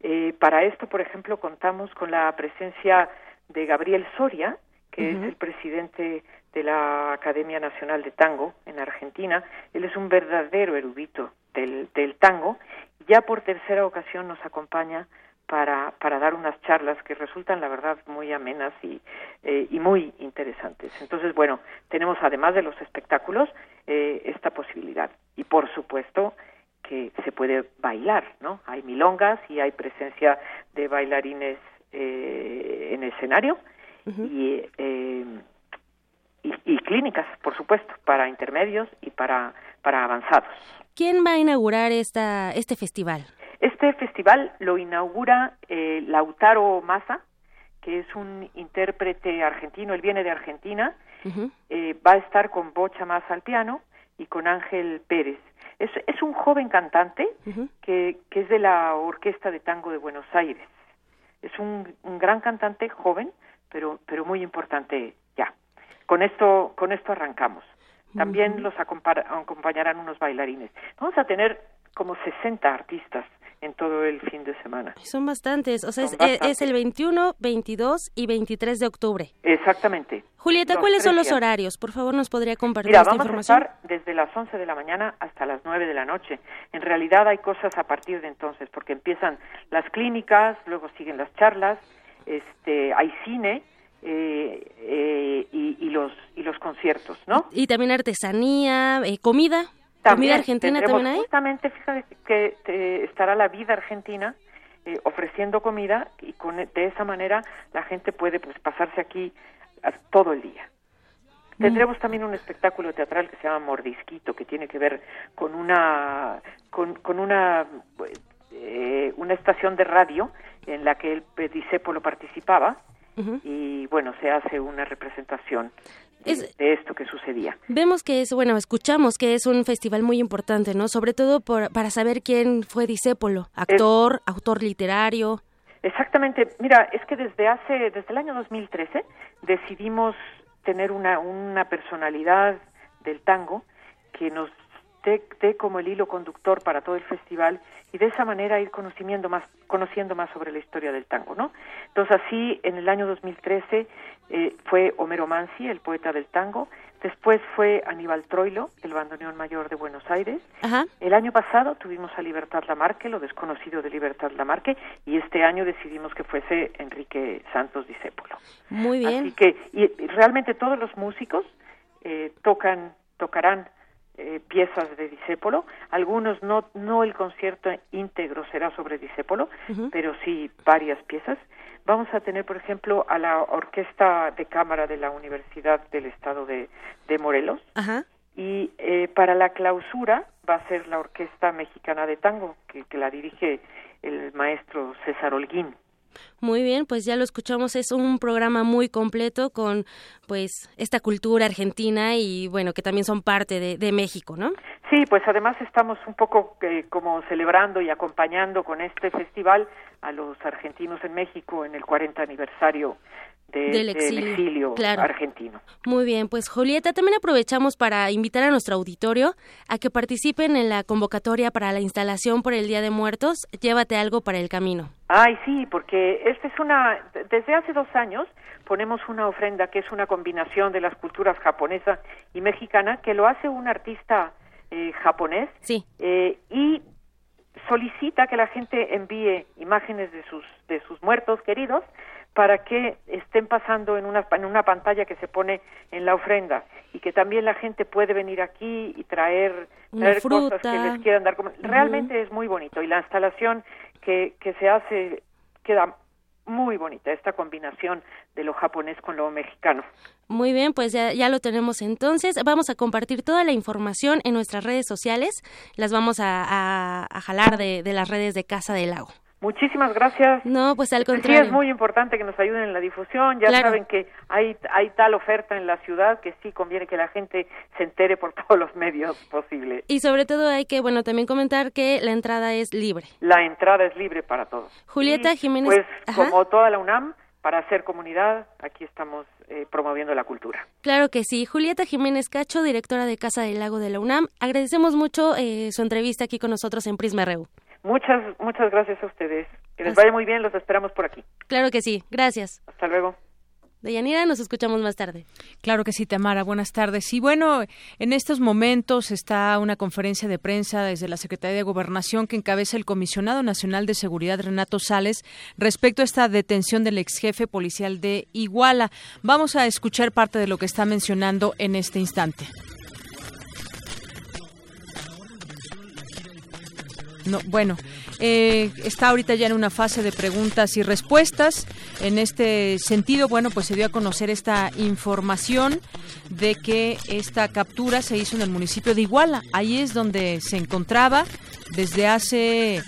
Eh, para esto, por ejemplo, contamos con la presencia de Gabriel Soria, que es el presidente de la Academia Nacional de Tango en Argentina. Él es un verdadero erudito del, del tango. Ya por tercera ocasión nos acompaña para, para dar unas charlas que resultan, la verdad, muy amenas y, eh, y muy interesantes. Entonces, bueno, tenemos además de los espectáculos eh, esta posibilidad. Y por supuesto que se puede bailar, ¿no? Hay milongas y hay presencia de bailarines eh, en escenario y, eh, y, y, clínicas, por supuesto, para intermedios y para, para avanzados. ¿Quién va a inaugurar esta, este festival? Este festival lo inaugura eh, Lautaro Massa, que es un intérprete argentino, él viene de Argentina, uh -huh. eh, va a estar con Bocha Massa al piano y con Ángel Pérez. Es, es un joven cantante uh -huh. que, que es de la Orquesta de Tango de Buenos Aires. Es un, un gran cantante joven, pero, pero muy importante ya. Con esto, con esto arrancamos. También uh -huh. los acompañarán unos bailarines. Vamos a tener como 60 artistas en todo el fin de semana. Son bastantes, o sea, es, bastantes. es, el 21, 22 y 23 de octubre. Exactamente. Julieta, los ¿cuáles son los horarios? Por favor, nos podría compartir Mira, esta vamos información. a estar desde las 11 de la mañana hasta las 9 de la noche. En realidad hay cosas a partir de entonces, porque empiezan las clínicas, luego siguen las charlas, este, hay cine, eh, eh, y, y, los y los conciertos, ¿no? Y también artesanía, eh, comida. También, comida argentina también hay. Justamente, fíjate que te, estará la vida argentina eh, ofreciendo comida y con de esa manera la gente puede pues pasarse aquí todo el día. Mm. Tendremos también un espectáculo teatral que se llama Mordisquito, que tiene que ver con una con, con una eh, una estación de radio en la que el Pedicépolo participaba Uh -huh. y bueno, se hace una representación de, es, de, esto que sucedía. Vemos que es, bueno, escuchamos que es un festival muy importante, ¿no? Sobre todo por, para saber quién fue Discépolo, actor, es, autor literario. Exactamente, mira, es que desde hace, desde el año 2013 decidimos tener una, una personalidad del tango que nos dé, como el hilo conductor para todo el festival y de esa manera ir conociendo más, conociendo más sobre la historia del tango, ¿no? Entonces así, en el año 2013 eh, fue Homero Mansi, el poeta del tango, después fue Aníbal Troilo, el bandoneón mayor de Buenos Aires, el año pasado tuvimos a Libertad Lamarque, lo desconocido de Libertad Lamarque, y este año decidimos que fuese Enrique Santos Discépolo. Muy bien. Así que, y realmente todos los músicos eh, tocan, tocarán eh, piezas de Disépolo. Algunos no, no el concierto íntegro será sobre Disépolo, pero sí varias piezas. Vamos a tener, por ejemplo, a la Orquesta de Cámara de la Universidad del Estado de, de Morelos. Y eh, para la clausura va a ser la Orquesta Mexicana de Tango, que, que la dirige el maestro César Holguín. Muy bien, pues ya lo escuchamos, es un programa muy completo con pues esta cultura argentina y bueno, que también son parte de, México, ¿no? Sí, pues además estamos un poco eh, como celebrando y acompañando con este festival a los argentinos en México en el 40 aniversario del exilio, argentino. Muy bien, pues Julieta, también aprovechamos para invitar a nuestro auditorio a que participen en la convocatoria para la instalación por el Día de Muertos, Llévate algo para el camino. Ay, sí, porque esta es una, desde hace dos años ponemos una ofrenda que es una combinación de las culturas japonesa y mexicana, que lo hace un artista eh, japonés sí. Eh, y solicita que la gente envíe imágenes de sus, de sus muertos queridos para que estén pasando en una, en una pantalla que se pone en la ofrenda y que también la gente puede venir aquí y traer, traer cosas que les quieran dar. Realmente es muy bonito y la instalación que, que se hace queda muy bonita, esta combinación de lo japonés con lo mexicano. Muy bien, pues ya, ya, lo tenemos entonces. Vamos a compartir toda la información en nuestras redes sociales. Las vamos a, a, jalar de, de las redes de Casa del Lago. Muchísimas gracias. No, pues al contrario. Sí, es muy importante que nos ayuden en la difusión. Ya saben que hay, hay tal oferta en la ciudad que sí conviene que la gente se entere por todos los medios posibles. Y sobre todo hay que, bueno, también comentar que la entrada es libre. La entrada es libre para todos. Julieta Jiménez. Pues como toda la UNAM, para hacer comunidad, aquí estamos eh, promoviendo la cultura. Claro que sí. Julieta Jiménez Cacho, directora de Casa del Lago de la UNAM, agradecemos mucho eh, su entrevista aquí con nosotros en Prisma RU. Muchas, muchas gracias a ustedes. Que les vaya muy bien, los esperamos por aquí. Claro que sí, gracias. Hasta luego. Deyanira, nos escuchamos más tarde. Claro que sí, Tamara, buenas tardes. Y bueno, en estos momentos está una conferencia de prensa desde la Secretaría de Gobernación que encabeza el Comisionado Nacional de Seguridad, Renato Sales, respecto a esta detención del ex jefe policial de Iguala. Vamos a escuchar parte de lo que está mencionando en este instante. No, bueno, eh, está ahorita ya en una fase de preguntas y respuestas. En este sentido, bueno, pues se dio a conocer esta información de que esta captura se hizo en el municipio de Iguala. Ahí es donde se encontraba desde hace, eh,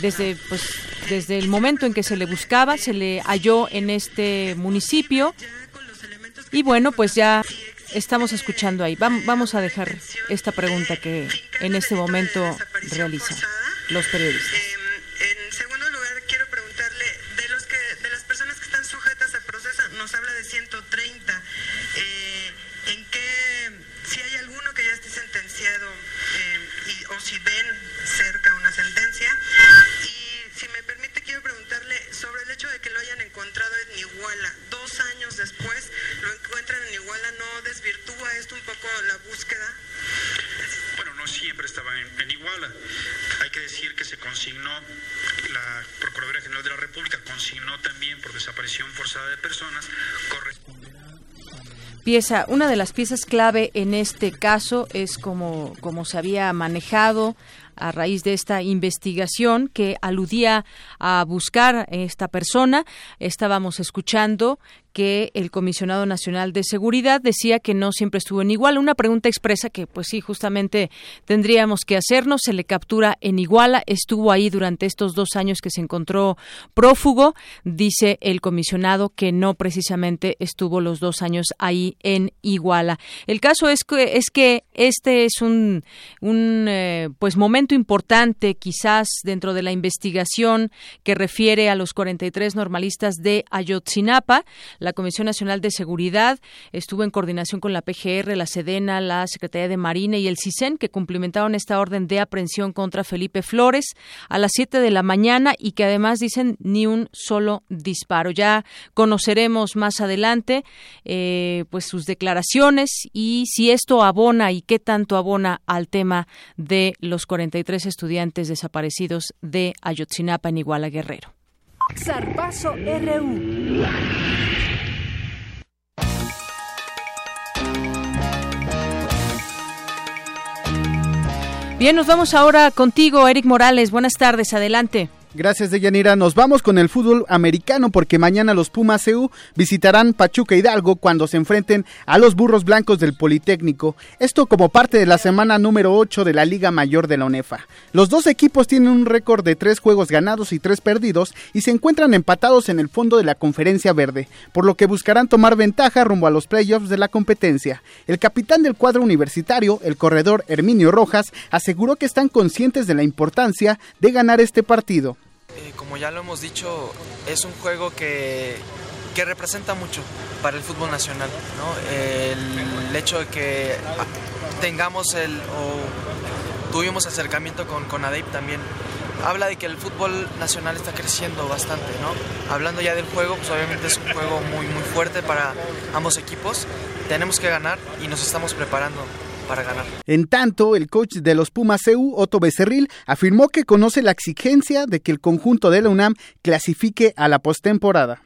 desde, pues, desde el momento en que se le buscaba, se le halló en este municipio. Y bueno, pues ya estamos escuchando ahí. Vamos a dejar esta pregunta que en este momento realiza los periodistas. Eh, en segundo lugar, quiero preguntarle, de, los que, de las personas que están sujetas al proceso, nos habla de 130. Eh, ¿En qué, si hay alguno que ya esté sentenciado eh, y, o si ven cerca una sentencia? Y si me permite, quiero preguntarle sobre el hecho de que lo hayan encontrado en Iguala. Dos años después lo encuentran en Iguala, ¿no desvirtúa esto un poco la búsqueda? Bueno, no siempre estaba en Iguala que decir que se consignó, la Procuraduría General de la República consignó también por desaparición forzada de personas, pieza, una de las piezas clave en este caso es como, como se había manejado a raíz de esta investigación que aludía a buscar esta persona. Estábamos escuchando que el comisionado nacional de seguridad decía que no siempre estuvo en Iguala. Una pregunta expresa que, pues sí, justamente tendríamos que hacernos. Se le captura en Iguala, estuvo ahí durante estos dos años que se encontró prófugo. Dice el comisionado que no precisamente estuvo los dos años ahí en Iguala. El caso es que es que este es un, un eh, pues momento importante quizás dentro de la investigación que refiere a los 43 normalistas de Ayotzinapa. La Comisión Nacional de Seguridad estuvo en coordinación con la PGR, la Sedena, la Secretaría de Marina y el CISEN que cumplimentaron esta orden de aprehensión contra Felipe Flores a las 7 de la mañana y que además dicen ni un solo disparo. Ya conoceremos más adelante eh, pues sus declaraciones y si esto abona y qué tanto abona al tema de los 43 estudiantes desaparecidos de Ayotzinapa en Iguala Guerrero. RU. Bien, nos vamos ahora contigo, Eric Morales. Buenas tardes, adelante. Gracias, Deyanira. Nos vamos con el fútbol americano porque mañana los Pumas CU visitarán Pachuca Hidalgo cuando se enfrenten a los Burros Blancos del Politécnico. Esto como parte de la semana número 8 de la Liga Mayor de la UNEFA. Los dos equipos tienen un récord de tres juegos ganados y tres perdidos y se encuentran empatados en el fondo de la Conferencia Verde, por lo que buscarán tomar ventaja rumbo a los playoffs de la competencia. El capitán del cuadro universitario, el corredor Herminio Rojas, aseguró que están conscientes de la importancia de ganar este partido. Eh, como ya lo hemos dicho, es un juego que, que representa mucho para el fútbol nacional. ¿no? El, hecho de que tengamos el, o tuvimos acercamiento con, con ADEIP también habla de que el fútbol nacional está creciendo bastante, ¿no? Hablando ya del juego, pues obviamente es un juego muy, muy fuerte para ambos equipos. Tenemos que ganar y nos estamos preparando para ganar. En tanto, el coach de los Pumas CEU, Otto Becerril, afirmó que conoce la exigencia de que el conjunto de la UNAM clasifique a la postemporada.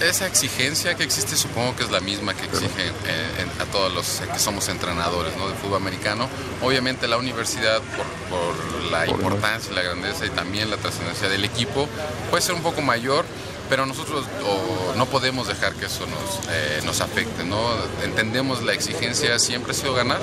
esa exigencia que existe supongo que es la misma que exige eh, a todos los que somos entrenadores ¿no? de fútbol americano. Obviamente la universidad, por, por la importancia, la grandeza y también la trascendencia del equipo, puede ser un poco mayor, pero nosotros no podemos dejar que eso nos, eh, nos afecte, ¿no? Entendemos la exigencia siempre ha sido ganar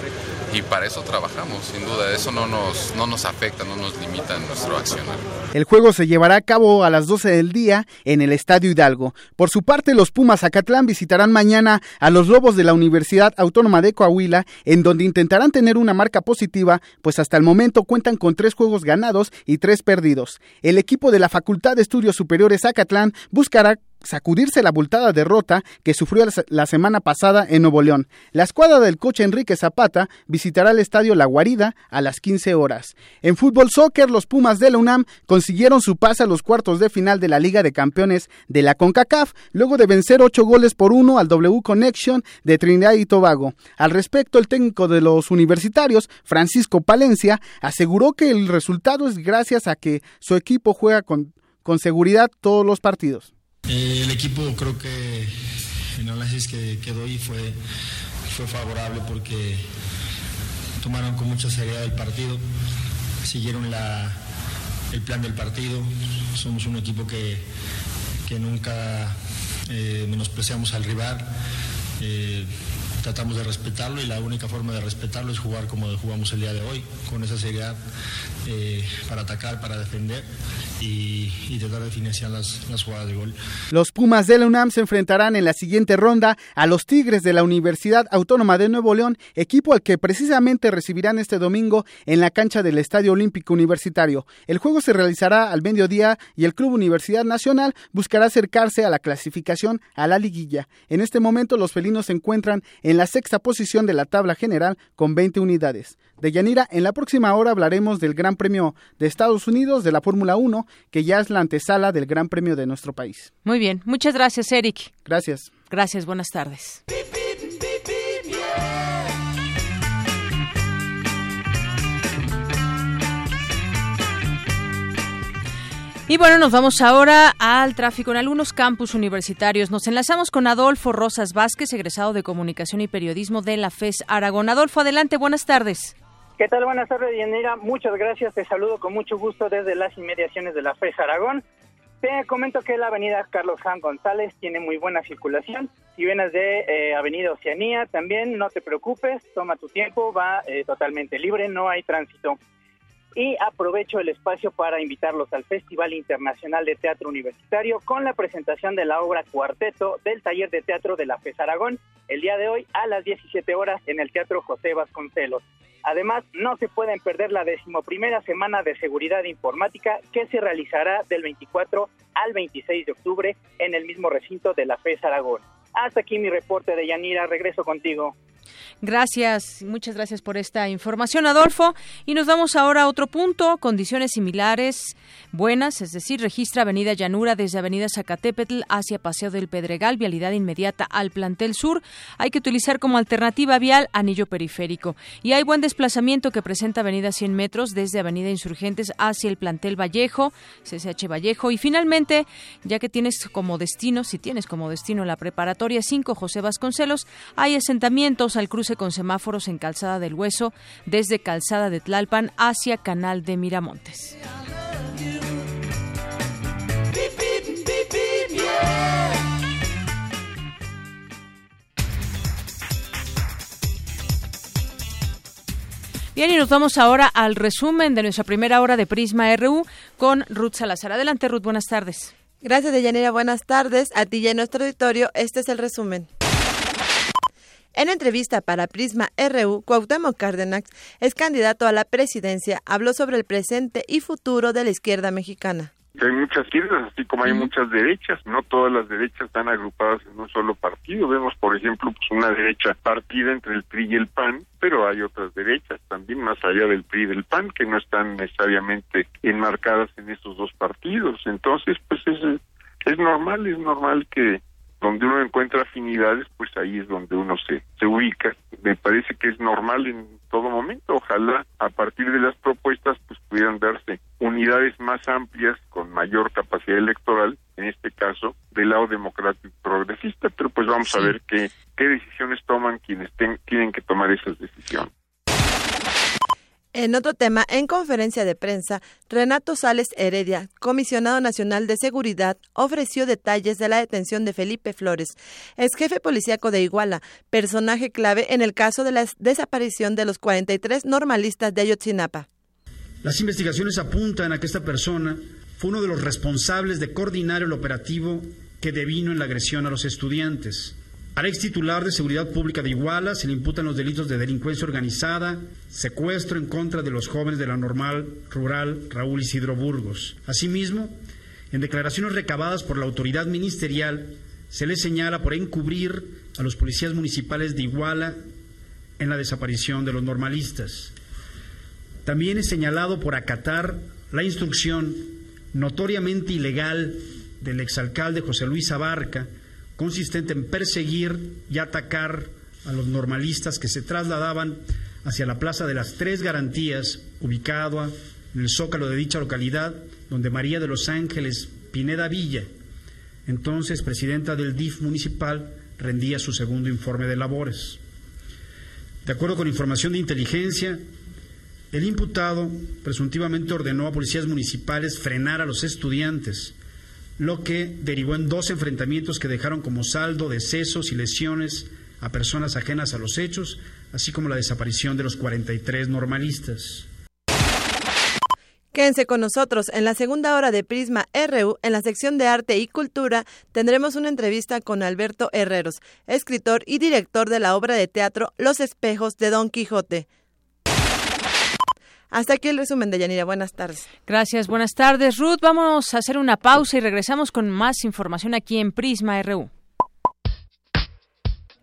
y para eso trabajamos, sin duda, eso no nos, no nos afecta, no nos limita en nuestro accionar. El juego se llevará a cabo a las 12 del día en el Estadio Hidalgo. Por su parte, los Pumas Acatlán visitarán mañana a los Lobos de la Universidad Autónoma de Coahuila, en donde intentarán tener una marca positiva, pues hasta el momento cuentan con tres juegos ganados y tres perdidos. El equipo de la Facultad de Estudios Superiores Acatlán buscará sacudirse la abultada derrota que sufrió la semana pasada en Nuevo León. La escuadra del coche Enrique Zapata visitará el estadio La Guarida a las 15 horas. En fútbol soccer, los Pumas de la UNAM consiguieron su pase a los cuartos de final de la Liga de Campeones de la CONCACAF, luego de vencer ocho goles por uno al W Connection de Trinidad y Tobago. Al respecto, el técnico de los universitarios, Francisco Palencia, aseguró que el resultado es gracias a que su equipo juega con, con seguridad todos los partidos. El equipo creo que el análisis que, que doy fue, fue favorable porque tomaron con mucha seriedad el partido, siguieron la, el plan del partido. Somos un equipo que, que nunca eh, menospreciamos al rival. Eh, tratamos de respetarlo y la única forma de respetarlo es jugar como jugamos el día de hoy, con esa seriedad eh, para atacar, para defender y, tratar de financiar las, las, jugadas de gol. Los Pumas de la UNAM se enfrentarán en la siguiente ronda a los Tigres de la Universidad Autónoma de Nuevo León, equipo al que precisamente recibirán este domingo en la cancha del Estadio Olímpico Universitario. El juego se realizará al mediodía y el Club Universidad Nacional buscará acercarse a la clasificación a la liguilla. En este momento los felinos se encuentran en en la sexta posición de la tabla general con 20 unidades. De Yanira, en la próxima hora hablaremos del Gran Premio de Estados Unidos de la Fórmula 1, que ya es la antesala del Gran Premio de nuestro país. Muy bien, muchas gracias, Eric. Gracias. Gracias, buenas tardes. Y bueno, nos vamos ahora al tráfico en algunos campus universitarios. Nos enlazamos con Adolfo Rosas Vázquez, egresado de Comunicación y Periodismo de la FES Aragón. Adolfo, adelante, buenas tardes. ¿Qué tal? Buenas tardes, Yanira. Muchas gracias. Te saludo con mucho gusto desde las inmediaciones de la FES Aragón. Te comento que la avenida Carlos Jan González tiene muy buena circulación. Si vienes de eh, Avenida Oceanía, también no te preocupes, toma tu tiempo, va eh, totalmente libre, no hay tránsito. Y aprovecho el espacio para invitarlos al Festival Internacional de Teatro Universitario con la presentación de la obra Cuarteto del Taller de Teatro de la FES Aragón el día de hoy a las 17 horas en el Teatro José Vasconcelos. Además, no se pueden perder la decimoprimera semana de seguridad informática que se realizará del 24 al 26 de octubre en el mismo recinto de la FES Aragón. Hasta aquí mi reporte de Yanira, regreso contigo. Gracias, muchas gracias por esta información, Adolfo. Y nos vamos ahora a otro punto, condiciones similares, buenas, es decir, registra Avenida Llanura desde Avenida Zacatepetl hacia Paseo del Pedregal, vialidad inmediata al plantel sur. Hay que utilizar como alternativa vial anillo periférico. Y hay buen desplazamiento que presenta Avenida 100 metros desde Avenida Insurgentes hacia el plantel Vallejo, CCH Vallejo. Y finalmente, ya que tienes como destino, si tienes como destino la preparatoria 5 José Vasconcelos, hay asentamientos al cruce con semáforos en Calzada del Hueso, desde Calzada de Tlalpan hacia Canal de Miramontes. Bien, y nos vamos ahora al resumen de nuestra primera hora de Prisma RU con Ruth Salazar. Adelante, Ruth, buenas tardes. Gracias, Deyanira. Buenas tardes. A ti y a nuestro auditorio, este es el resumen. En entrevista para Prisma RU, Cuauhtémoc Cárdenas, es candidato a la presidencia, habló sobre el presente y futuro de la izquierda mexicana. Hay muchas izquierdas, así como hay muchas derechas. No todas las derechas están agrupadas en un solo partido. Vemos, por ejemplo, pues una derecha partida entre el PRI y el PAN, pero hay otras derechas también más allá del PRI y del PAN que no están necesariamente enmarcadas en estos dos partidos. Entonces, pues es, es normal, es normal que donde uno encuentra afinidades, pues ahí es donde uno se, se ubica. Me parece que es normal en todo momento. Ojalá a partir de las propuestas pues pudieran darse unidades más amplias con mayor capacidad electoral, en este caso del lado democrático y progresista, pero pues vamos a ver qué, qué decisiones toman quienes tienen que tomar esas decisiones. En otro tema, en conferencia de prensa, Renato Sales Heredia, comisionado nacional de seguridad, ofreció detalles de la detención de Felipe Flores, ex jefe policíaco de Iguala, personaje clave en el caso de la desaparición de los 43 normalistas de Ayotzinapa. Las investigaciones apuntan a que esta persona fue uno de los responsables de coordinar el operativo que devino en la agresión a los estudiantes. Al ex titular de Seguridad Pública de Iguala se le imputan los delitos de delincuencia organizada, secuestro en contra de los jóvenes de la normal rural Raúl Isidro Burgos. Asimismo, en declaraciones recabadas por la autoridad ministerial, se le señala por encubrir a los policías municipales de Iguala en la desaparición de los normalistas. También es señalado por acatar la instrucción notoriamente ilegal del exalcalde José Luis Abarca, consistente en perseguir y atacar a los normalistas que se trasladaban hacia la Plaza de las Tres Garantías, ubicado en el zócalo de dicha localidad, donde María de los Ángeles Pineda Villa, entonces presidenta del DIF municipal, rendía su segundo informe de labores. De acuerdo con información de inteligencia, el imputado presuntivamente ordenó a policías municipales frenar a los estudiantes, lo que derivó en dos enfrentamientos que dejaron como saldo decesos y lesiones a personas ajenas a los hechos, así como la desaparición de los 43 normalistas. Quédense con nosotros. En la segunda hora de Prisma RU, en la sección de Arte y Cultura, tendremos una entrevista con Alberto Herreros, escritor y director de la obra de teatro Los Espejos de Don Quijote. Hasta aquí el resumen de Yanira. Buenas tardes. Gracias, buenas tardes, Ruth. Vamos a hacer una pausa y regresamos con más información aquí en Prisma RU.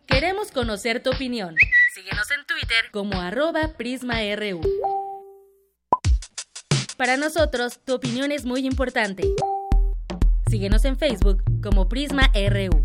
Queremos conocer tu opinión. Síguenos en Twitter como arroba PrismaRU. Para nosotros, tu opinión es muy importante. Síguenos en Facebook como Prisma RU.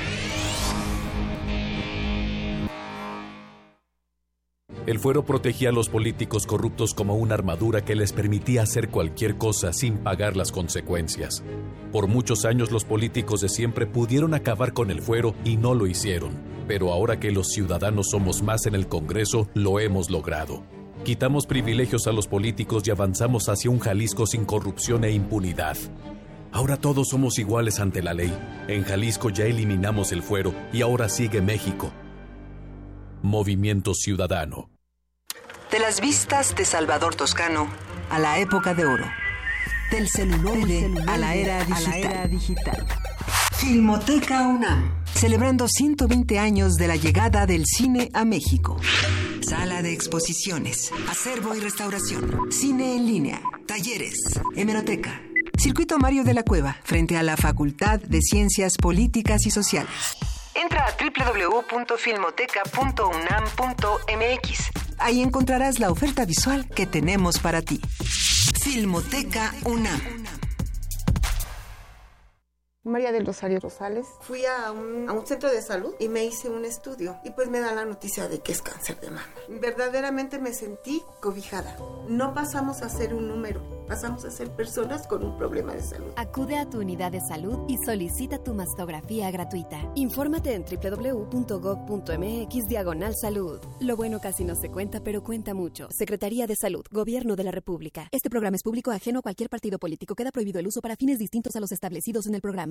El fuero protegía a los políticos corruptos como una armadura que les permitía hacer cualquier cosa sin pagar las consecuencias. Por muchos años los políticos de siempre pudieron acabar con el fuero y no lo hicieron, pero ahora que los ciudadanos somos más en el Congreso, lo hemos logrado. Quitamos privilegios a los políticos y avanzamos hacia un Jalisco sin corrupción e impunidad. Ahora todos somos iguales ante la ley. En Jalisco ya eliminamos el fuero y ahora sigue México. Movimiento Ciudadano. De las vistas de Salvador Toscano a la época de oro. Del celuloide, a, la era digital. Filmoteca UNAM. Celebrando 120 años de la llegada del cine a México. Sala de exposiciones, acervo y restauración, cine en línea, talleres, hemeroteca. Circuito Mario de la Cueva, frente a la Facultad de Ciencias Políticas y Sociales. Entra a www.filmoteca.unam.mx. Ahí encontrarás la oferta visual que tenemos para ti. Filmoteca UNAM. María del Rosario Rosales. Fui a un, a un, centro de salud y me hice un estudio y pues me da la noticia de que es cáncer de mama. Verdaderamente me sentí cobijada. No pasamos a ser un número, pasamos a ser personas con un problema de salud. Acude a tu unidad de salud y solicita tu mastografía gratuita. Infórmate en www.gov.mx diagonal salud. Lo bueno casi no se cuenta, pero cuenta mucho. Secretaría de Salud, Gobierno de la República. Este programa es público ajeno a cualquier partido político. Queda prohibido el uso para fines distintos a los establecidos en el programa.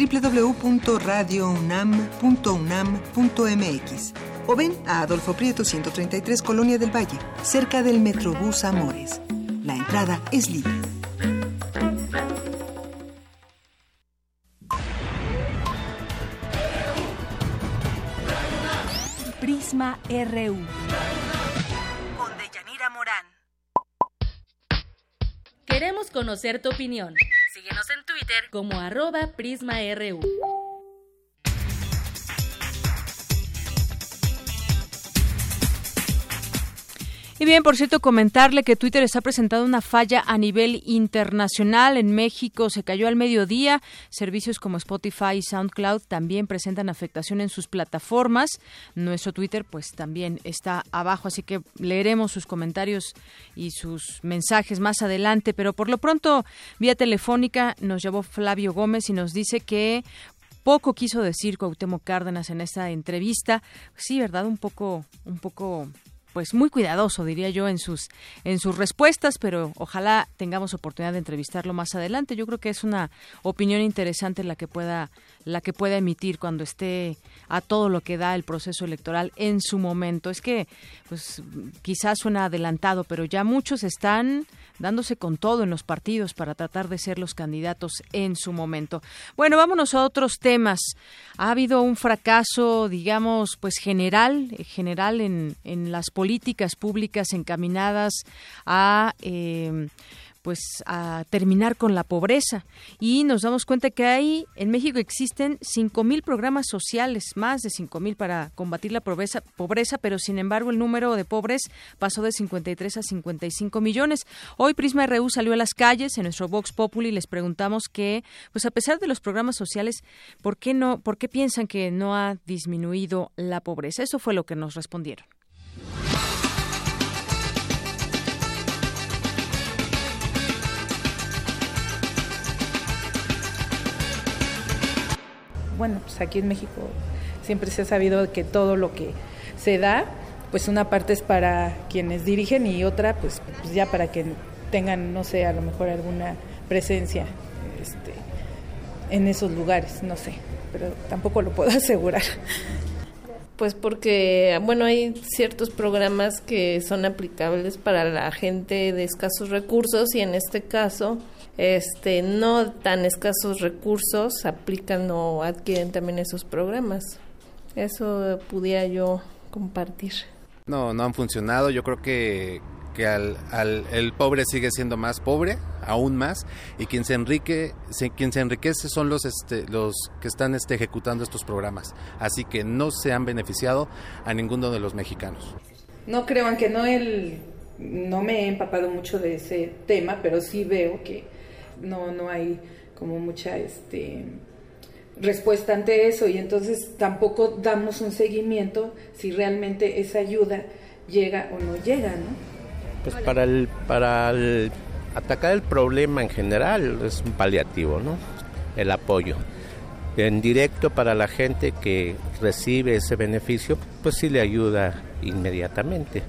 www.radiounam.unam.mx o ven a Adolfo Prieto 133 Colonia del Valle, cerca del Metrobús Amores. La entrada es libre. Prisma RU. Con Deyanira Morán. Queremos conocer tu opinión. Síguenos en Twitter como arroba PrismaRU. Y bien, por cierto, comentarle que Twitter está presentando una falla a nivel internacional. En México se cayó al mediodía. Servicios como Spotify y SoundCloud también presentan afectación en sus plataformas. Nuestro Twitter, pues también está abajo, así que leeremos sus comentarios y sus mensajes más adelante. Pero por lo pronto, vía telefónica nos llevó Flavio Gómez y nos dice que poco quiso decir Cuauhtémoc Cárdenas en esta entrevista. Sí, verdad, un poco, un poco pues muy cuidadoso diría yo en sus en sus respuestas pero ojalá tengamos oportunidad de entrevistarlo más adelante. Yo creo que es una opinión interesante la que pueda la que pueda emitir cuando esté a todo lo que da el proceso electoral en su momento es que pues quizás suena adelantado pero ya muchos están dándose con todo en los partidos para tratar de ser los candidatos en su momento. Bueno, vámonos a otros temas. Ha habido un fracaso, digamos, pues general, general en, en las políticas públicas encaminadas a eh, pues a terminar con la pobreza y nos damos cuenta que hay en México existen 5000 programas sociales, más de 5000 para combatir la pobreza, pobreza, pero sin embargo el número de pobres pasó de 53 a 55 millones. Hoy Prisma RU salió a las calles en nuestro Vox Populi y les preguntamos que pues a pesar de los programas sociales, ¿por qué no por qué piensan que no ha disminuido la pobreza? Eso fue lo que nos respondieron. Bueno, pues aquí en México siempre se ha sabido que todo lo que se da, pues una parte es para quienes dirigen y otra pues, pues ya para que tengan, no sé, a lo mejor alguna presencia este, en esos lugares, no sé, pero tampoco lo puedo asegurar. Pues porque, bueno, hay ciertos programas que son aplicables para la gente de escasos recursos y en este caso este, no tan escasos recursos aplican o adquieren también esos programas. Eso pudiera yo compartir. No, no han funcionado. Yo creo que, porque al, el pobre sigue siendo más pobre, aún más, y quien se enrique, quien se enriquece son los este, los que están este, ejecutando estos programas. Así que no se han beneficiado a ninguno de los mexicanos. No creo, aunque no el, no me he empapado mucho de ese tema, pero sí veo que no, no hay como mucha este respuesta ante eso y entonces tampoco damos un seguimiento si realmente esa ayuda llega o no llega, ¿no? Pues para el, para atacar el problema en general es un paliativo, ¿no? El apoyo. En directo para la gente que recibe ese beneficio, pues sí le ayuda inmediatamente.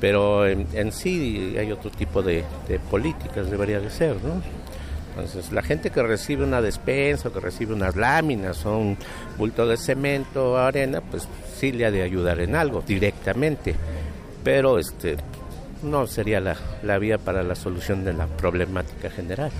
Pero en, sí hay otro tipo de, de políticas, debería de ser, ¿no? Entonces, la gente que recibe una despensa, que recibe unas láminas o un bulto de cemento o arena, pues sí le ha de ayudar en algo directamente, pero este no sería la, la vía para la solución de la problemática general.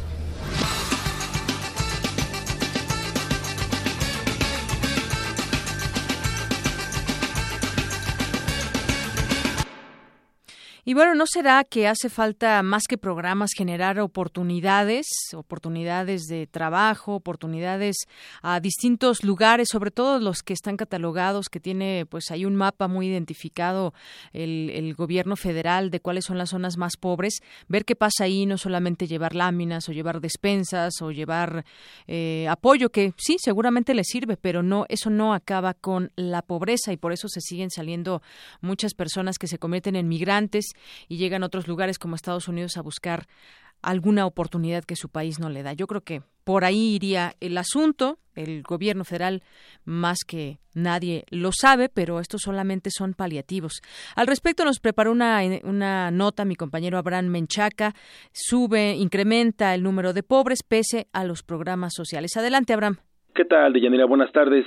Y bueno, ¿no será que hace falta más que programas generar oportunidades, oportunidades de trabajo, oportunidades a distintos lugares, sobre todo los que están catalogados, que tiene, pues hay un mapa muy identificado el, gobierno federal de cuáles son las zonas más pobres, ver qué pasa ahí, no solamente llevar láminas o llevar despensas o llevar eh, apoyo, que sí, seguramente le sirve, pero no, eso no acaba con la pobreza y por eso se siguen saliendo muchas personas que se convierten en migrantes y llegan a otros lugares como Estados Unidos a buscar alguna oportunidad que su país no le da. Yo creo que por ahí iría el asunto. El gobierno federal más que nadie lo sabe, pero estos solamente son paliativos. Al respecto nos preparó una, una nota mi compañero Abraham Menchaca. Sube, incrementa el número de pobres pese a los programas sociales. Adelante, Abraham. ¿Qué tal, Deyanira? Buenas tardes.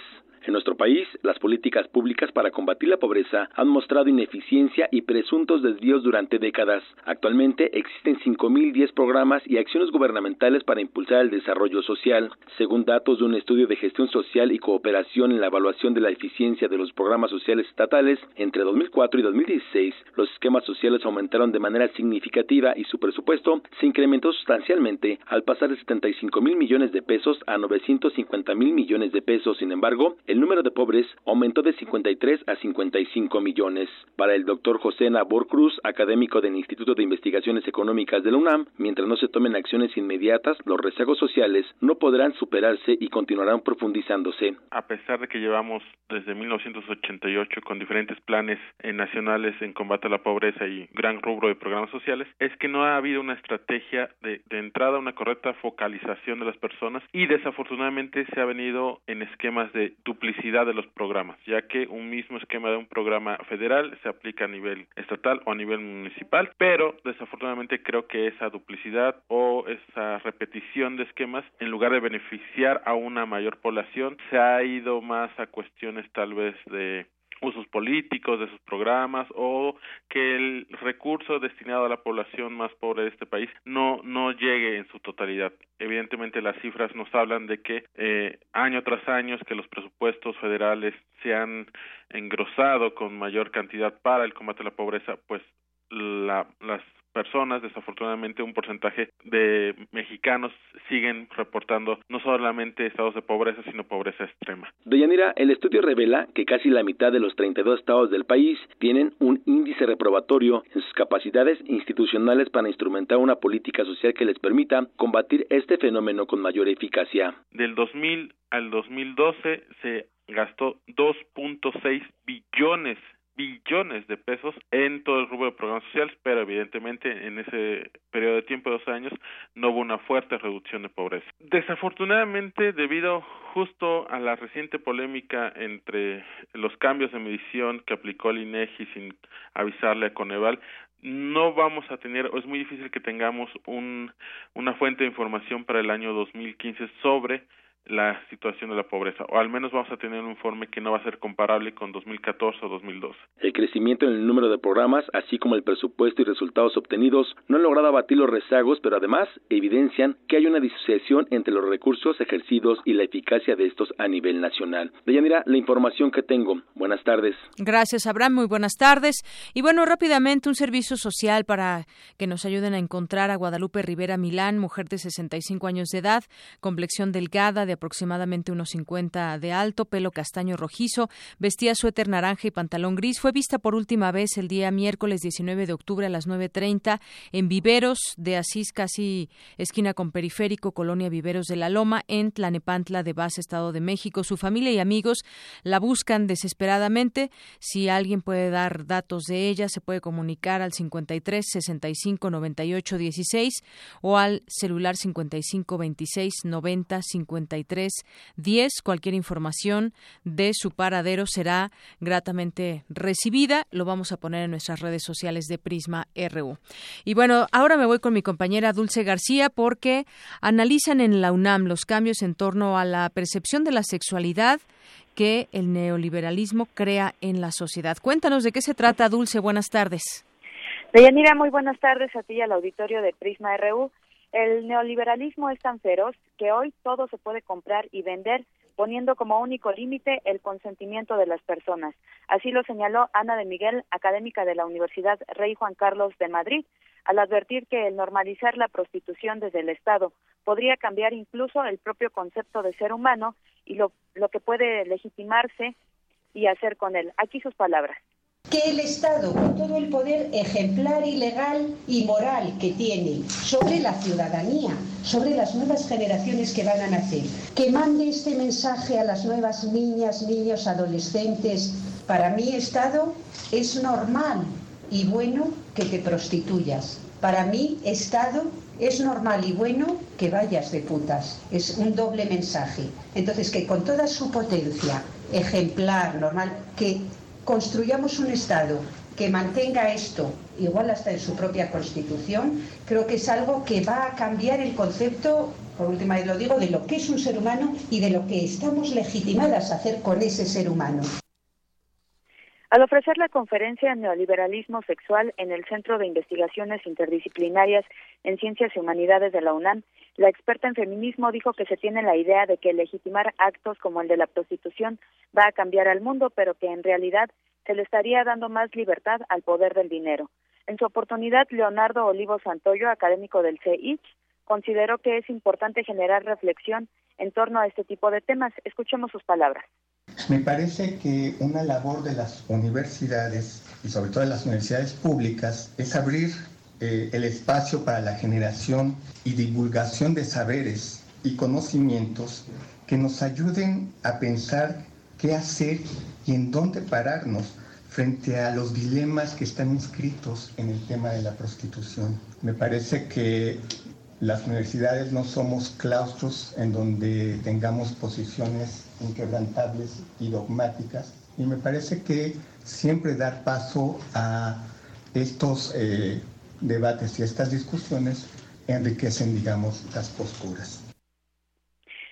En nuestro país, las políticas públicas para combatir la pobreza han mostrado ineficiencia y presuntos desvíos durante décadas. Actualmente existen 5.010 programas y acciones gubernamentales para impulsar el desarrollo social. Según datos de un estudio de gestión social y cooperación en la evaluación de la eficiencia de los programas sociales estatales, entre 2004 y 2016, los esquemas sociales aumentaron de manera significativa y su presupuesto se incrementó sustancialmente al pasar de 75 mil millones de pesos a 950 mil millones de pesos. Sin embargo, el número de pobres aumentó de 53 a 55 millones. Para el doctor José Nabor Cruz, académico del Instituto de Investigaciones Económicas de la UNAM, mientras no se tomen acciones inmediatas, los rezagos sociales no podrán superarse y continuarán profundizándose. A pesar de que llevamos desde 1988 con diferentes planes nacionales en combate a la pobreza y gran rubro de programas sociales, es que no ha habido una estrategia de, de entrada, una correcta focalización de las personas y desafortunadamente se ha venido en esquemas de duplicidad de los programas, ya que un mismo esquema de un programa federal se aplica a nivel estatal o a nivel municipal, pero desafortunadamente creo que esa duplicidad o esa repetición de esquemas, en lugar de beneficiar a una mayor población, se ha ido más a cuestiones tal vez de usos políticos de sus programas o que el recurso destinado a la población más pobre de este país no no llegue en su totalidad. Evidentemente las cifras nos hablan de que eh, año tras año que los presupuestos federales se han engrosado con mayor cantidad para el combate a la pobreza, pues la, las personas, desafortunadamente un porcentaje de mexicanos siguen reportando no solamente estados de pobreza, sino pobreza extrema. Deyanira, el estudio revela que casi la mitad de los 32 estados del país tienen un índice reprobatorio en sus capacidades institucionales para instrumentar una política social que les permita combatir este fenómeno con mayor eficacia. Del 2000 al 2012 se gastó 2.6 billones billones de pesos en todo el rubro de programas sociales, pero evidentemente en ese periodo de tiempo de dos años no hubo una fuerte reducción de pobreza. Desafortunadamente, debido justo a la reciente polémica entre los cambios de medición que aplicó el INEGI sin avisarle a Coneval, no vamos a tener, o es muy difícil que tengamos un, una fuente de información para el año 2015 sobre la situación de la pobreza, o al menos vamos a tener un informe que no va a ser comparable con 2014 o 2012. El crecimiento en el número de programas, así como el presupuesto y resultados obtenidos, no han logrado abatir los rezagos, pero además evidencian que hay una disociación entre los recursos ejercidos y la eficacia de estos a nivel nacional. Deyanira, la información que tengo. Buenas tardes. Gracias, Abraham. Muy buenas tardes. Y bueno, rápidamente un servicio social para que nos ayuden a encontrar a Guadalupe Rivera Milán, mujer de 65 años de edad, complexión delgada de aproximadamente unos 50 de alto, pelo castaño rojizo, vestía suéter naranja y pantalón gris. Fue vista por última vez el día miércoles 19 de octubre a las 9.30 en Viveros de Asís, casi esquina con Periférico, Colonia Viveros de la Loma, en Tlanepantla de Base, Estado de México. Su familia y amigos la buscan desesperadamente. Si alguien puede dar datos de ella, se puede comunicar al 53 65 98 16 o al celular 55 26 90 53 10. Cualquier información de su paradero será gratamente recibida. Lo vamos a poner en nuestras redes sociales de Prisma RU. Y bueno, ahora me voy con mi compañera Dulce García porque analizan en la UNAM los cambios en torno a la percepción de la sexualidad que el neoliberalismo crea en la sociedad. Cuéntanos de qué se trata, Dulce. Buenas tardes. Deyanira, muy buenas tardes a ti y al auditorio de Prisma RU. El neoliberalismo es tan feroz que hoy todo se puede comprar y vender poniendo como único límite el consentimiento de las personas. Así lo señaló Ana de Miguel, académica de la Universidad Rey Juan Carlos de Madrid, al advertir que el normalizar la prostitución desde el Estado podría cambiar incluso el propio concepto de ser humano y lo, lo que puede legitimarse y hacer con él. Aquí sus palabras que el Estado, con todo el poder ejemplar y legal y moral que tiene sobre la ciudadanía, sobre las nuevas generaciones que van a nacer, que mande este mensaje a las nuevas niñas, niños, adolescentes. Para mí, Estado, es normal y bueno que te prostituyas. Para mí, Estado, es normal y bueno que vayas de putas. Es un doble mensaje. Entonces, que con toda su potencia ejemplar, normal, que construyamos un Estado que mantenga esto, igual hasta en su propia Constitución, creo que es algo que va a cambiar el concepto, por última vez lo digo, de lo que es un ser humano y de lo que estamos legitimadas a hacer con ese ser humano. Al ofrecer la conferencia Neoliberalismo Sexual en el Centro de Investigaciones Interdisciplinarias en Ciencias y Humanidades de la UNAM, la experta en feminismo dijo que se tiene la idea de que legitimar actos como el de la prostitución va a cambiar al mundo, pero que en realidad se le estaría dando más libertad al poder del dinero. En su oportunidad, Leonardo Olivo Santoyo, académico del CEICH, consideró que es importante generar reflexión en torno a este tipo de temas. Escuchemos sus palabras. Me parece que una labor de las universidades y sobre todo de las universidades públicas es abrir eh, el espacio para la generación y divulgación de saberes y conocimientos que nos ayuden a pensar qué hacer y en dónde pararnos frente a los dilemas que están inscritos en el tema de la prostitución. Me parece que las universidades no somos claustros en donde tengamos posiciones inquebrantables y dogmáticas. Y me parece que siempre dar paso a estos eh, debates y estas discusiones enriquecen, digamos, las posturas.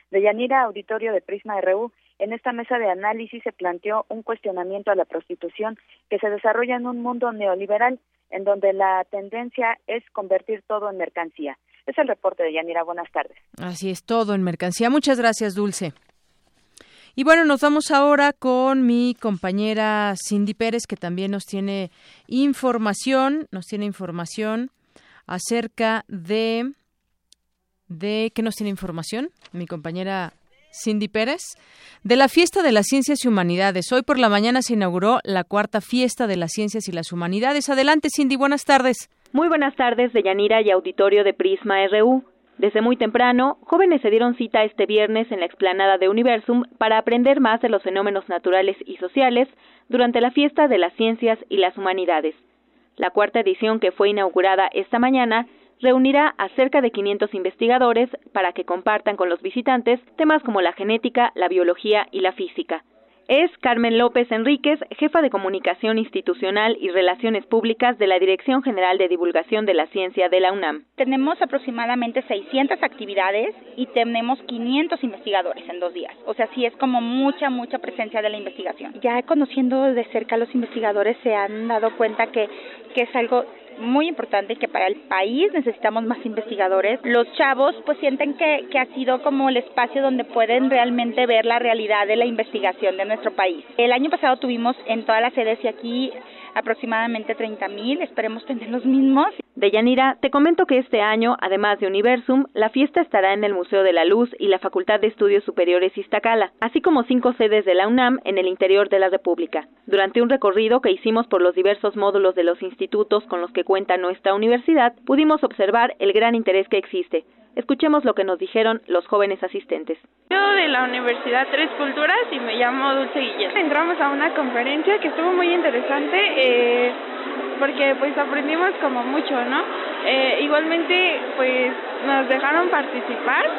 De Yanira, auditorio de Prisma RU, en esta mesa de análisis se planteó un cuestionamiento a la prostitución que se desarrolla en un mundo neoliberal en donde la tendencia es convertir todo en mercancía. Es el reporte de Yanira. Buenas tardes. Así es, todo en mercancía. Muchas gracias, Dulce. Y bueno, nos vamos ahora con mi compañera Cindy Pérez, que también nos tiene información, nos tiene información acerca de... ¿De qué nos tiene información? Mi compañera Cindy Pérez, de la Fiesta de las Ciencias y Humanidades. Hoy por la mañana se inauguró la cuarta Fiesta de las Ciencias y las Humanidades. Adelante, Cindy, buenas tardes. Muy buenas tardes, de Yanira y auditorio de Prisma RU. Desde muy temprano, jóvenes se dieron cita este viernes en la explanada de Universum para aprender más de los fenómenos naturales y sociales durante la fiesta de las ciencias y las humanidades. La cuarta edición que fue inaugurada esta mañana reunirá a cerca de 500 investigadores para que compartan con los visitantes temas como la genética, la biología y la física. Es Carmen López Enríquez, jefa de comunicación institucional y relaciones públicas de la Dirección General de Divulgación de la Ciencia de la UNAM. Tenemos aproximadamente 600 actividades y tenemos 500 investigadores en dos días. O sea, sí es como mucha, mucha presencia de la investigación. Ya conociendo de cerca a los investigadores se han dado cuenta que, que es algo muy importante que para el país necesitamos más investigadores. Los chavos pues sienten que, que ha sido como el espacio donde pueden realmente ver la realidad de la investigación de nuestro país. El año pasado tuvimos en todas las sedes y aquí aproximadamente 30 mil, esperemos tener los mismos. Deyanira, te comento que este año, además de Universum, la fiesta estará en el Museo de la Luz y la Facultad de Estudios Superiores Iztacala, así como cinco sedes de la UNAM en el interior de la República. Durante un recorrido que hicimos por los diversos módulos de los institutos con los que cuenta nuestra universidad, pudimos observar el gran interés que existe. Escuchemos lo que nos dijeron los jóvenes asistentes. Yo de la Universidad Tres Culturas y me llamo Dulce Guillén. Entramos a una conferencia que estuvo muy interesante eh, porque pues aprendimos como mucho, ¿no? Eh, igualmente pues nos dejaron participar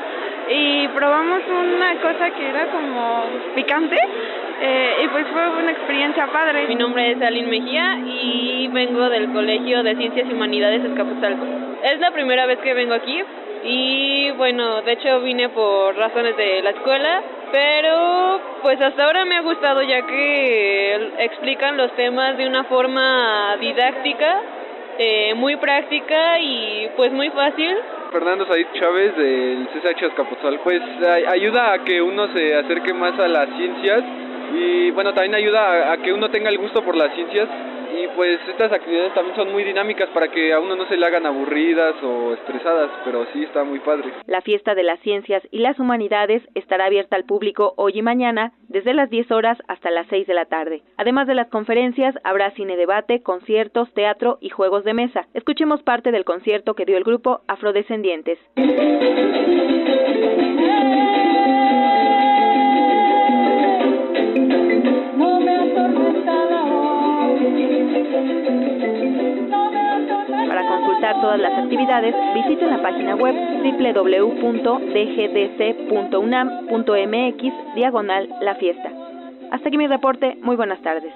y probamos una cosa que era como picante eh, y pues fue una experiencia padre. Mi nombre es Aline Mejía y vengo del Colegio de Ciencias y Humanidades Escapuzalco. Es la primera vez que vengo aquí, y bueno, de hecho vine por razones de la escuela, pero pues hasta ahora me ha gustado ya que explican los temas de una forma didáctica, eh, muy práctica y pues muy fácil. Fernando Said Chávez del CSH Azcapotzalco, pues ayuda a que uno se acerque más a las ciencias y bueno, también ayuda a que uno tenga el gusto por las ciencias y pues estas actividades también son muy dinámicas para que a uno no se le hagan aburridas o estresadas, pero sí está muy padre. La fiesta de las ciencias y las humanidades estará abierta al público hoy y mañana desde las 10 horas hasta las 6 de la tarde. Además de las conferencias, habrá cine debate, conciertos, teatro y juegos de mesa. Escuchemos parte del concierto que dio el grupo Afrodescendientes. Todas las actividades, visite la página web www.dgdc.unam.mx diagonal la fiesta. Hasta aquí mi reporte. Muy buenas tardes.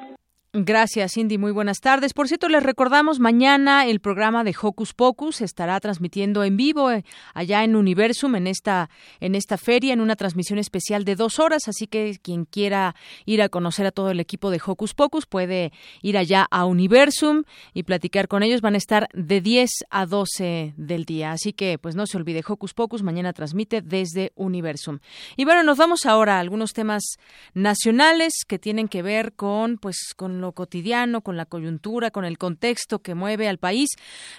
Gracias, Cindy. Muy buenas tardes. Por cierto, les recordamos, mañana el programa de Hocus Pocus estará transmitiendo en vivo eh, allá en Universum, en esta, en esta feria, en una transmisión especial de dos horas. Así que quien quiera ir a conocer a todo el equipo de Hocus Pocus puede ir allá a Universum y platicar con ellos. Van a estar de 10 a 12 del día. Así que, pues no se olvide, Hocus Pocus mañana transmite desde Universum. Y bueno, nos vamos ahora a algunos temas nacionales que tienen que ver con, pues, con lo cotidiano, con la coyuntura, con el contexto que mueve al país.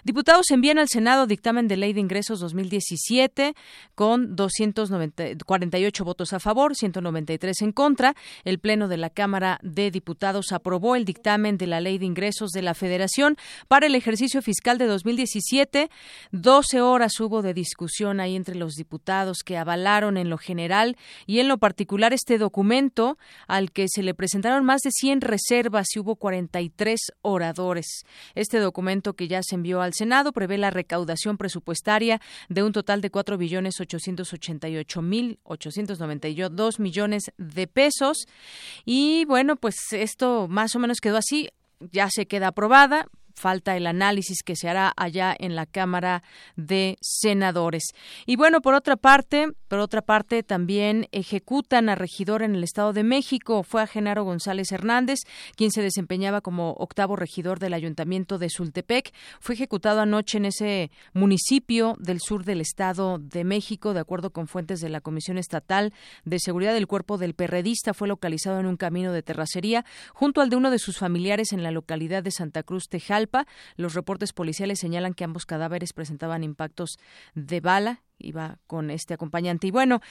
Diputados envían al Senado dictamen de ley de ingresos 2017 con 248 votos a favor, 193 en contra. El Pleno de la Cámara de Diputados aprobó el dictamen de la ley de ingresos de la Federación para el ejercicio fiscal de 2017. 12 horas hubo de discusión ahí entre los diputados que avalaron en lo general y en lo particular este documento al que se le presentaron más de 100 reservas hubo 43 oradores. Este documento que ya se envió al Senado prevé la recaudación presupuestaria de un total de cuatro billones ochocientos ochenta y ocho mil ochocientos noventa y dos millones de pesos. Y bueno, pues esto más o menos quedó así ya se queda aprobada falta el análisis que se hará allá en la Cámara de Senadores. Y bueno, por otra parte, por otra parte también ejecutan a regidor en el Estado de México. Fue a Genaro González Hernández, quien se desempeñaba como octavo regidor del Ayuntamiento de Sultepec. Fue ejecutado anoche en ese municipio del sur del Estado de México, de acuerdo con fuentes de la Comisión Estatal de Seguridad del Cuerpo del Perredista. Fue localizado en un camino de terracería junto al de uno de sus familiares en la localidad de Santa Cruz Tejal los reportes policiales señalan que ambos cadáveres presentaban impactos de bala. Iba con este acompañante. Y bueno,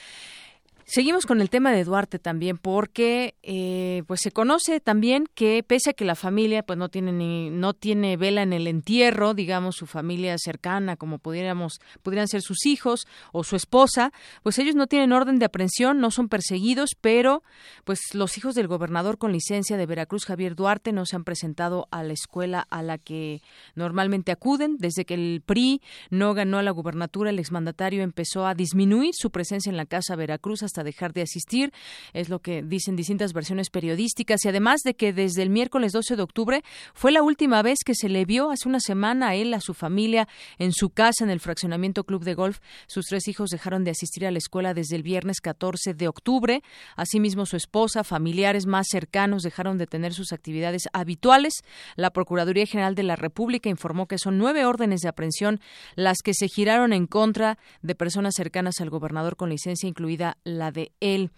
Seguimos con el tema de Duarte también, porque eh, pues se conoce también que pese a que la familia pues no tiene ni no tiene vela en el entierro, digamos su familia cercana, como pudiéramos pudieran ser sus hijos o su esposa, pues ellos no tienen orden de aprehensión, no son perseguidos, pero pues los hijos del gobernador con licencia de Veracruz Javier Duarte no se han presentado a la escuela a la que normalmente acuden. Desde que el PRI no ganó la gubernatura, el exmandatario empezó a disminuir su presencia en la casa Veracruz hasta dejar de asistir. Es lo que dicen distintas versiones periodísticas y además de que desde el miércoles 12 de octubre fue la última vez que se le vio hace una semana a él, a su familia, en su casa en el fraccionamiento Club de Golf. Sus tres hijos dejaron de asistir a la escuela desde el viernes 14 de octubre. Asimismo, su esposa, familiares más cercanos dejaron de tener sus actividades habituales. La Procuraduría General de la República informó que son nueve órdenes de aprehensión las que se giraron en contra de personas cercanas al gobernador con licencia, incluida la de él.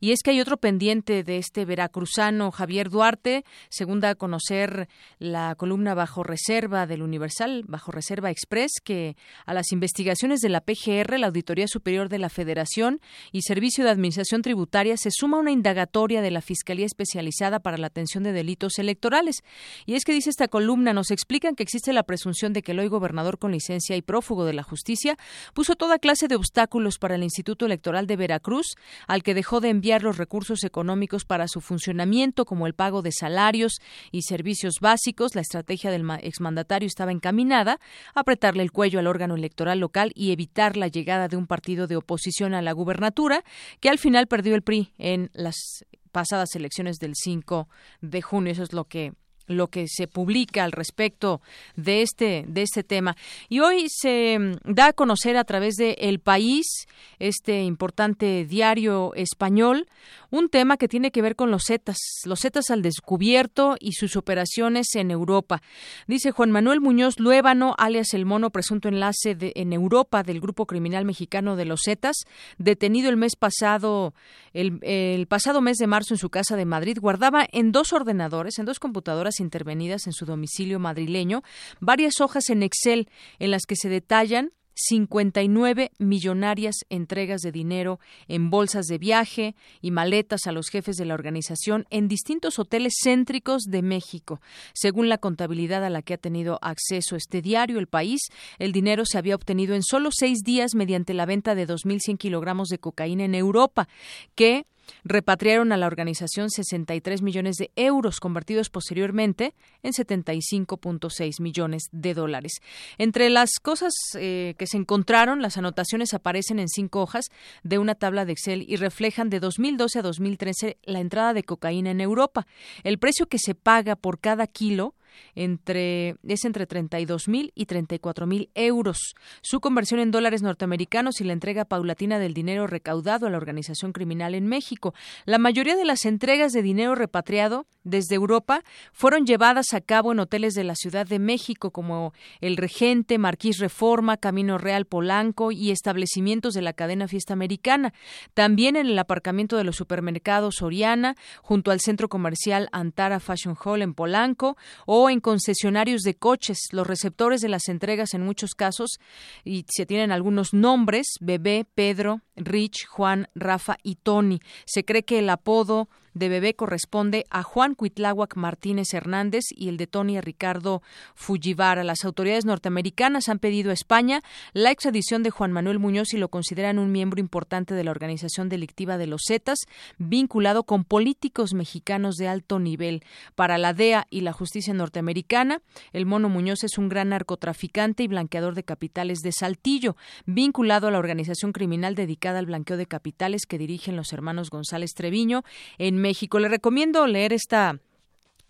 Y es que hay otro pendiente de este veracruzano Javier Duarte, según a conocer la columna bajo reserva del Universal, bajo reserva Express, que a las investigaciones de la PGR, la Auditoría Superior de la Federación y Servicio de Administración Tributaria se suma una indagatoria de la Fiscalía Especializada para la Atención de Delitos Electorales. Y es que dice esta columna, nos explican que existe la presunción de que el hoy gobernador con licencia y prófugo de la justicia puso toda clase de obstáculos para el Instituto Electoral de Veracruz, al que dejó de enviar los recursos económicos para su funcionamiento, como el pago de salarios y servicios básicos. La estrategia del exmandatario estaba encaminada a apretarle el cuello al órgano electoral local y evitar la llegada de un partido de oposición a la gubernatura, que al final perdió el PRI en las pasadas elecciones del 5 de junio. Eso es lo que lo que se publica al respecto de este de este tema y hoy se mm, da a conocer a través de El País este importante diario español un tema que tiene que ver con los Zetas, los Zetas al descubierto y sus operaciones en Europa. Dice Juan Manuel Muñoz Luébano, alias el mono presunto enlace de, en Europa del grupo criminal mexicano de los Zetas, detenido el mes pasado, el, el pasado mes de marzo en su casa de Madrid, guardaba en dos ordenadores, en dos computadoras intervenidas en su domicilio madrileño, varias hojas en Excel en las que se detallan 59 millonarias entregas de dinero en bolsas de viaje y maletas a los jefes de la organización en distintos hoteles céntricos de México. Según la contabilidad a la que ha tenido acceso este diario, El País, el dinero se había obtenido en solo seis días mediante la venta de 2.100 kilogramos de cocaína en Europa, que repatriaron a la organización 63 millones de euros, convertidos posteriormente en 75.6 millones de dólares. Entre las cosas eh, que se encontraron, las anotaciones aparecen en cinco hojas de una tabla de Excel y reflejan de 2012 a 2013 la entrada de cocaína en Europa. El precio que se paga por cada kilo entre, es entre 32 mil y 34 mil euros. Su conversión en dólares norteamericanos y la entrega paulatina del dinero recaudado a la organización criminal en México. La mayoría de las entregas de dinero repatriado desde Europa fueron llevadas a cabo en hoteles de la Ciudad de México como El Regente, Marquís Reforma, Camino Real Polanco y establecimientos de la cadena Fiesta Americana. También en el aparcamiento de los supermercados Oriana, junto al centro comercial Antara Fashion Hall en Polanco o en concesionarios de coches. Los receptores de las entregas en muchos casos, y se tienen algunos nombres, Bebé, Pedro, Rich, Juan, Rafa y Tony. Se cree que el apodo de bebé corresponde a Juan Cuitláhuac Martínez Hernández y el de Tony Ricardo Fujivara. Las autoridades norteamericanas han pedido a España la extradición de Juan Manuel Muñoz y lo consideran un miembro importante de la organización delictiva de los Zetas, vinculado con políticos mexicanos de alto nivel. Para la DEA y la justicia norteamericana, el mono Muñoz es un gran narcotraficante y blanqueador de capitales de Saltillo, vinculado a la organización criminal dedicada al blanqueo de capitales que dirigen los hermanos González Treviño en México. Le recomiendo leer esta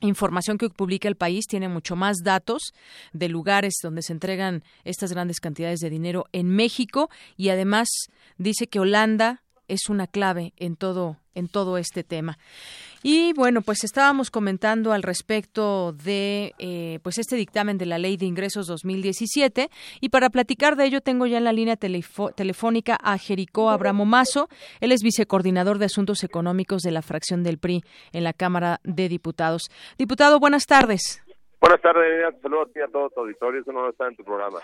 información que publica el país tiene mucho más datos de lugares donde se entregan estas grandes cantidades de dinero en México y además dice que Holanda es una clave en todo en todo este tema. Y bueno, pues estábamos comentando al respecto de eh, pues este dictamen de la Ley de Ingresos 2017 y para platicar de ello tengo ya en la línea telefónica a Jericó Abramo Mazo. Él es vicecoordinador de Asuntos Económicos de la fracción del PRI en la Cámara de Diputados. Diputado, buenas tardes. Buenas tardes, saludos a ti a todo tu auditorio, eso no está en tu programa.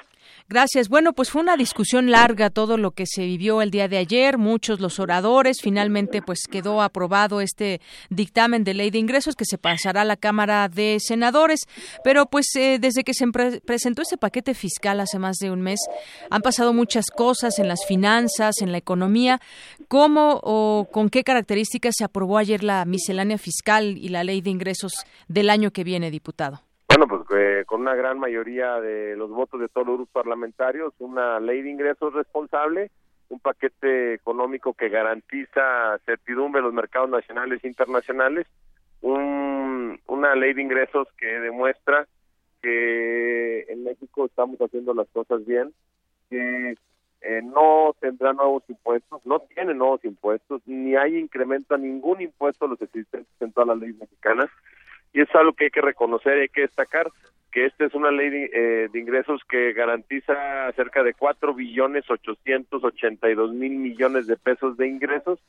Gracias. Bueno, pues fue una discusión larga todo lo que se vivió el día de ayer, muchos los oradores, finalmente pues quedó aprobado este dictamen de ley de ingresos que se pasará a la Cámara de Senadores, pero pues eh, desde que se presentó ese paquete fiscal hace más de un mes han pasado muchas cosas en las finanzas, en la economía. ¿Cómo o con qué características se aprobó ayer la miscelánea fiscal y la ley de ingresos del año que viene, diputado? Bueno, pues eh, con una gran mayoría de los votos de todos los grupos parlamentarios, una ley de ingresos responsable un paquete económico que garantiza certidumbre en los mercados nacionales e internacionales, un, una ley de ingresos que demuestra que en México estamos haciendo las cosas bien, que eh, no tendrá nuevos impuestos, no tiene nuevos impuestos, ni hay incremento a ningún impuesto los existentes en todas las leyes mexicanas, y es algo que hay que reconocer y hay que destacar que esta es una ley de, eh, de ingresos que garantiza cerca de cuatro billones ochocientos ochenta y dos mil millones de pesos de ingresos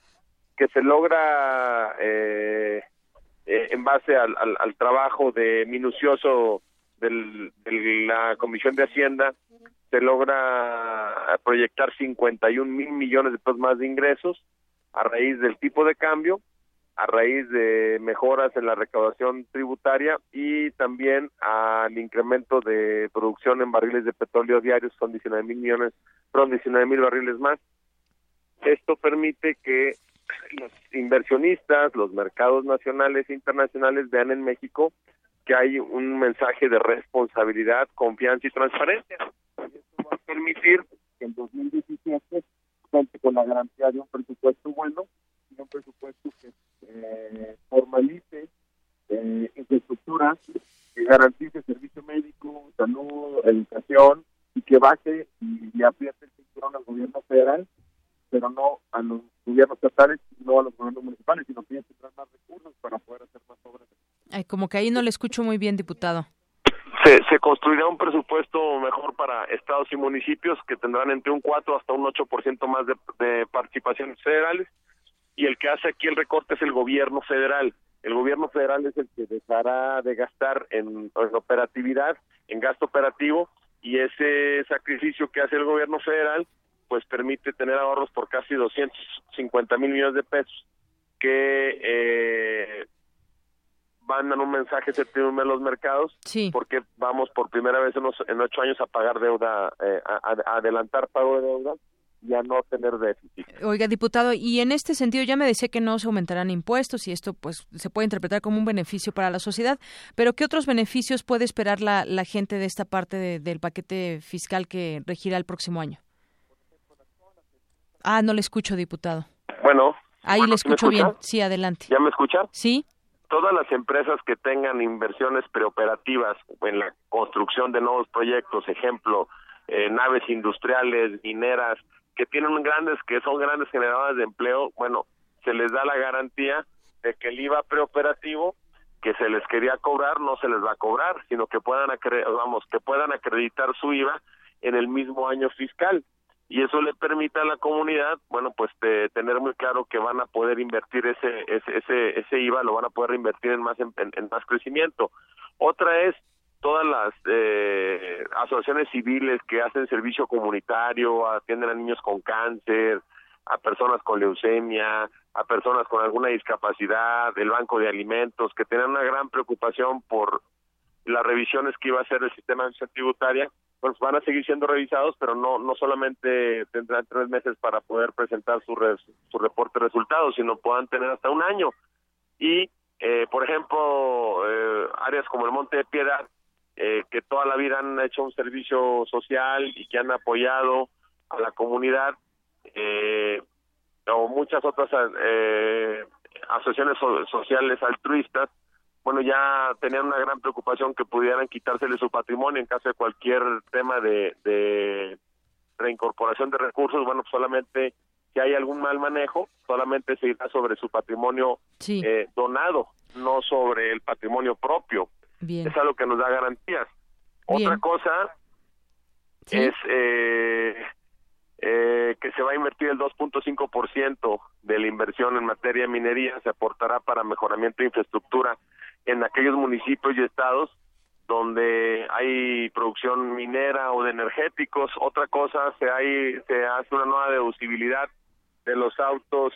que se logra eh, eh, en base al, al, al, trabajo de minucioso del, de la Comisión de Hacienda se logra proyectar 51 mil millones de pesos más de ingresos a raíz del tipo de cambio a raíz de mejoras en la recaudación tributaria y también al incremento de producción en barriles de petróleo diarios, son 19 mil millones, son 19 mil barriles más. Esto permite que los inversionistas, los mercados nacionales e internacionales vean en México que hay un mensaje de responsabilidad, confianza y transparencia. Esto va a permitir que en 2017 cuente con la garantía de un presupuesto bueno un presupuesto que eh, formalice eh, infraestructura que garantice servicio médico, salud, educación y que baje y, y apriete el cinturón al gobierno federal, pero no a los gobiernos estatales, no a los gobiernos municipales, sino que tendrán más recursos para poder hacer más obras. Ay, como que ahí no le escucho muy bien, diputado. Se, se, construirá un presupuesto mejor para estados y municipios que tendrán entre un 4 hasta un 8% más de, de participaciones federales y el que hace aquí el recorte es el gobierno federal. El gobierno federal es el que dejará de gastar en, en operatividad, en gasto operativo, y ese sacrificio que hace el gobierno federal pues permite tener ahorros por casi 250 mil millones de pesos que eh, mandan un mensaje certidumbre a los mercados sí. porque vamos por primera vez en, los, en ocho años a pagar deuda, eh, a, a, adelantar pago de deuda y a no tener déficit. Oiga, diputado, y en este sentido ya me decía que no se aumentarán impuestos y esto pues se puede interpretar como un beneficio para la sociedad, pero ¿qué otros beneficios puede esperar la, la gente de esta parte de, del paquete fiscal que regirá el próximo año? Ah, no le escucho, diputado. Bueno. Ahí bueno, le escucho bien. Sí, adelante. ¿Ya me escuchan? Sí. Todas las empresas que tengan inversiones preoperativas en la construcción de nuevos proyectos, ejemplo, eh, naves industriales, mineras, que tienen grandes, que son grandes generadoras de empleo, bueno, se les da la garantía de que el IVA preoperativo que se les quería cobrar no se les va a cobrar, sino que puedan vamos, que puedan acreditar su IVA en el mismo año fiscal y eso le permite a la comunidad, bueno, pues de tener muy claro que van a poder invertir ese ese ese, ese IVA, lo van a poder invertir en más en, en, más crecimiento. Otra es todas las eh, asociaciones civiles que hacen servicio comunitario, atienden a niños con cáncer, a personas con leucemia, a personas con alguna discapacidad, el banco de alimentos, que tienen una gran preocupación por las revisiones que iba a hacer el sistema de tributaria, pues van a seguir siendo revisados, pero no no solamente tendrán tres meses para poder presentar su, res, su reporte de resultados, sino puedan tener hasta un año. Y, eh, por ejemplo, eh, áreas como el Monte de Piedad, eh, que toda la vida han hecho un servicio social y que han apoyado a la comunidad, eh, o muchas otras eh, asociaciones so sociales altruistas, bueno, ya tenían una gran preocupación que pudieran quitársele su patrimonio en caso de cualquier tema de, de reincorporación de recursos, bueno, solamente si hay algún mal manejo, solamente se irá sobre su patrimonio sí. eh, donado, no sobre el patrimonio propio. Bien. Es algo que nos da garantías. Bien. Otra cosa ¿Sí? es eh, eh, que se va a invertir el 2.5% de la inversión en materia de minería, se aportará para mejoramiento de infraestructura en aquellos municipios y estados donde hay producción minera o de energéticos. Otra cosa, se, hay, se hace una nueva deducibilidad de los autos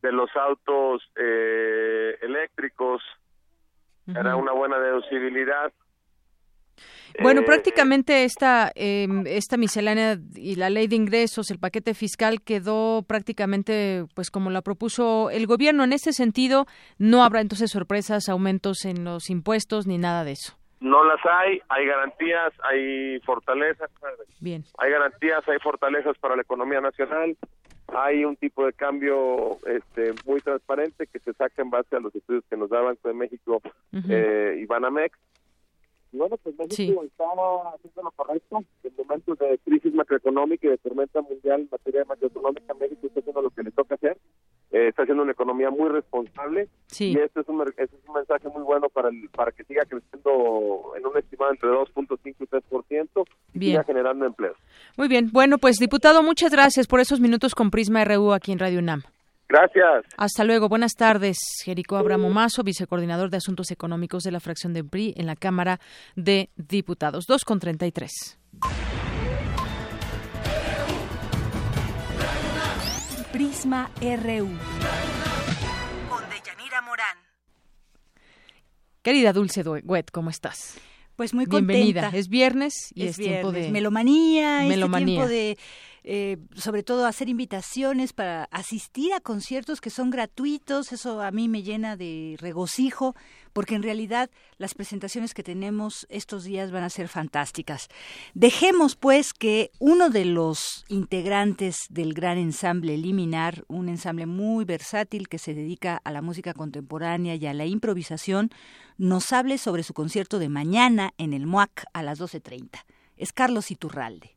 de los autos eh, eléctricos. Era una buena deducibilidad. Bueno, eh, prácticamente esta eh, esta miscelánea y la ley de ingresos, el paquete fiscal quedó prácticamente pues como la propuso el gobierno. En este sentido, no habrá entonces sorpresas, aumentos en los impuestos ni nada de eso. no las hay, hay garantías, hay fortalezas. Bien. Hay garantías, hay fortalezas para la economía nacional. Hay un tipo de cambio este, muy transparente que se saca en base a los estudios que nos da Banco de México eh, y Banamex. Y bueno, pues México está haciendo lo correcto. En momentos de crisis macroeconómica y de tormenta mundial en materia macroeconómica, México está haciendo lo que le toca hacer. Eh, está haciendo una economía muy responsable y este es un, este es un mensaje muy bueno para el, para que siga creciendo en un estimado entre 2.5 y 3% y Bien. siga generando empleos. Muy bien. Bueno, pues diputado, muchas gracias por esos minutos con Prisma RU aquí en Radio UNAM. Gracias. Hasta luego. Buenas tardes. Jerico Abramo Mazo, vicecoordinador de Asuntos Económicos de la fracción de PRI en la Cámara de Diputados. 2 con 33. Prisma RU. Con Deyanira Morán. Querida Dulce Duet, ¿cómo estás? Pues muy Bienvenida. contenta. Es viernes y es, es tiempo de melomanía, Melomanía. tiempo de eh, sobre todo hacer invitaciones para asistir a conciertos que son gratuitos, eso a mí me llena de regocijo, porque en realidad las presentaciones que tenemos estos días van a ser fantásticas. Dejemos pues que uno de los integrantes del gran ensamble Liminar, un ensamble muy versátil que se dedica a la música contemporánea y a la improvisación, nos hable sobre su concierto de mañana en el MUAC a las 12.30. Es Carlos Iturralde.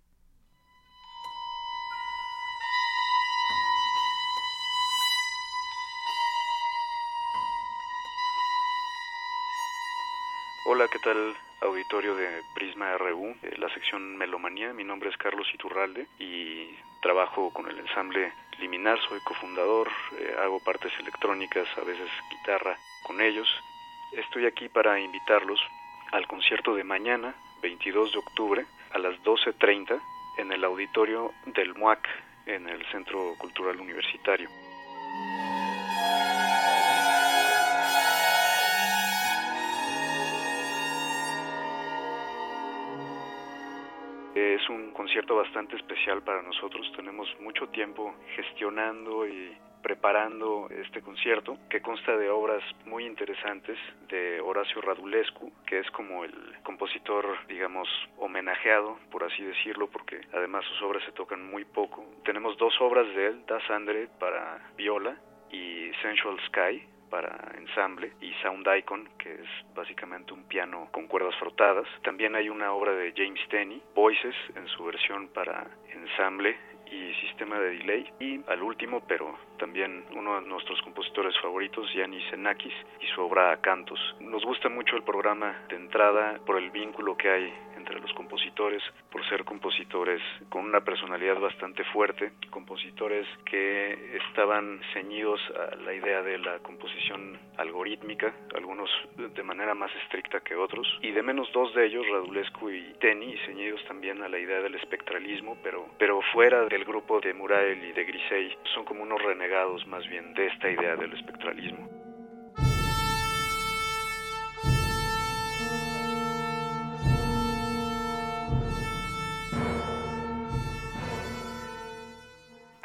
Hola, ¿qué tal? Auditorio de Prisma RU, eh, la sección Melomanía. Mi nombre es Carlos Iturralde y trabajo con el ensamble Liminar. Soy cofundador, eh, hago partes electrónicas, a veces guitarra con ellos. Estoy aquí para invitarlos al concierto de mañana, 22 de octubre, a las 12.30, en el auditorio del MUAC, en el Centro Cultural Universitario. Es un concierto bastante especial para nosotros. Tenemos mucho tiempo gestionando y preparando este concierto que consta de obras muy interesantes de Horacio Radulescu, que es como el compositor, digamos, homenajeado, por así decirlo, porque además sus obras se tocan muy poco. Tenemos dos obras de él, Das Andre para viola y Sensual Sky para ensamble y Sound Icon, que es básicamente un piano con cuerdas frotadas. También hay una obra de James Tenney, Voices, en su versión para ensamble y sistema de delay. Y al último, pero también uno de nuestros compositores favoritos, Yanis Xenakis, y su obra Cantos. Nos gusta mucho el programa de entrada por el vínculo que hay entre los compositores, por ser compositores con una personalidad bastante fuerte, compositores que estaban ceñidos a la idea de la composición algorítmica, algunos de manera más estricta que otros, y de menos dos de ellos, Radulescu y Teni, ceñidos también a la idea del espectralismo, pero, pero fuera del grupo de Murael y de Grisey, son como unos renegados más bien de esta idea del espectralismo.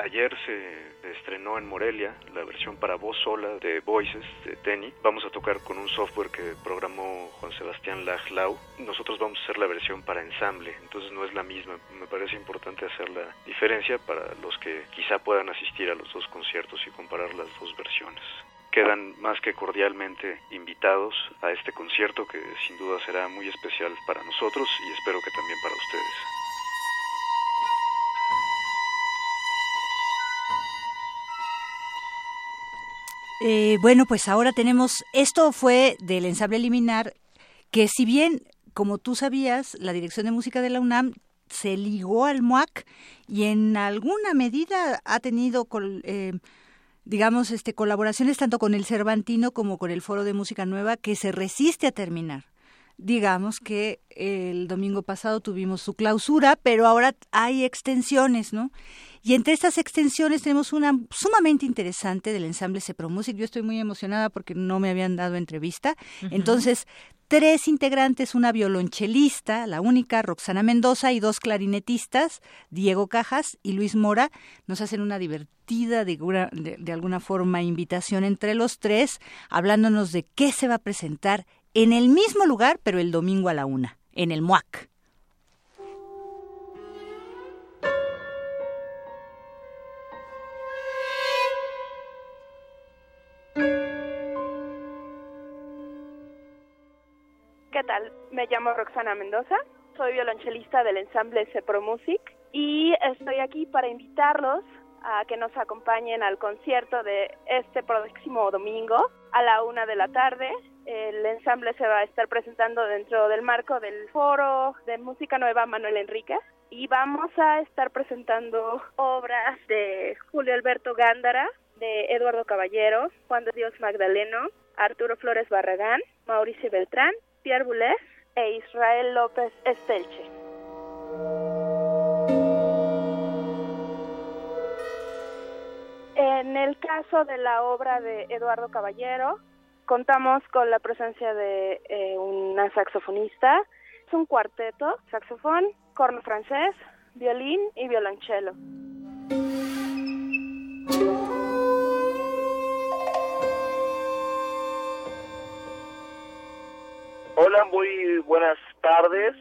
Ayer se estrenó en Morelia la versión para voz sola de Voices de Teni. Vamos a tocar con un software que programó Juan Sebastián Lajlau. Nosotros vamos a hacer la versión para ensamble, entonces no es la misma. Me parece importante hacer la diferencia para los que quizá puedan asistir a los dos conciertos y comparar las dos versiones. Quedan más que cordialmente invitados a este concierto que sin duda será muy especial para nosotros y espero que también para ustedes. Eh, bueno, pues ahora tenemos, esto fue del ensamble Liminar, que si bien, como tú sabías, la Dirección de Música de la UNAM se ligó al MUAC y en alguna medida ha tenido, col- eh, digamos, este, colaboraciones tanto con el Cervantino como con el Foro de Música Nueva que se resiste a terminar. Digamos que el domingo pasado tuvimos su clausura, pero ahora hay extensiones, ¿no? Y entre estas extensiones tenemos una sumamente interesante del ensamble Cepro Music. Yo estoy muy emocionada porque no me habían dado entrevista. Entonces, tres integrantes, una violonchelista, la única, Roxana Mendoza, y dos clarinetistas, Diego Cajas y Luis Mora, nos hacen una divertida, de- de alguna forma, invitación entre los tres, hablándonos de qué se va a presentar en el mismo lugar, pero el domingo a la una, en el MUAC. ¿Qué tal? Me llamo Roxana Mendoza, soy violonchelista del ensamble Cepro Music y estoy aquí para invitarlos a que nos acompañen al concierto de este próximo domingo a la una de la tarde. El ensamble se va a estar presentando dentro del marco del foro de música nueva Manuel Enrique y vamos a estar presentando obras de Julio Alberto Gándara, de Eduardo Caballero, Juan de Dios Magdaleno, Arturo Flores Barragán, Mauricio Beltrán, Pierre Boulez e Israel López Estelche. En el caso de la obra de Eduardo Caballero, contamos con la presencia de eh, una saxofonista, es un cuarteto, saxofón, corno francés, violín y violonchelo. Hola, muy buenas tardes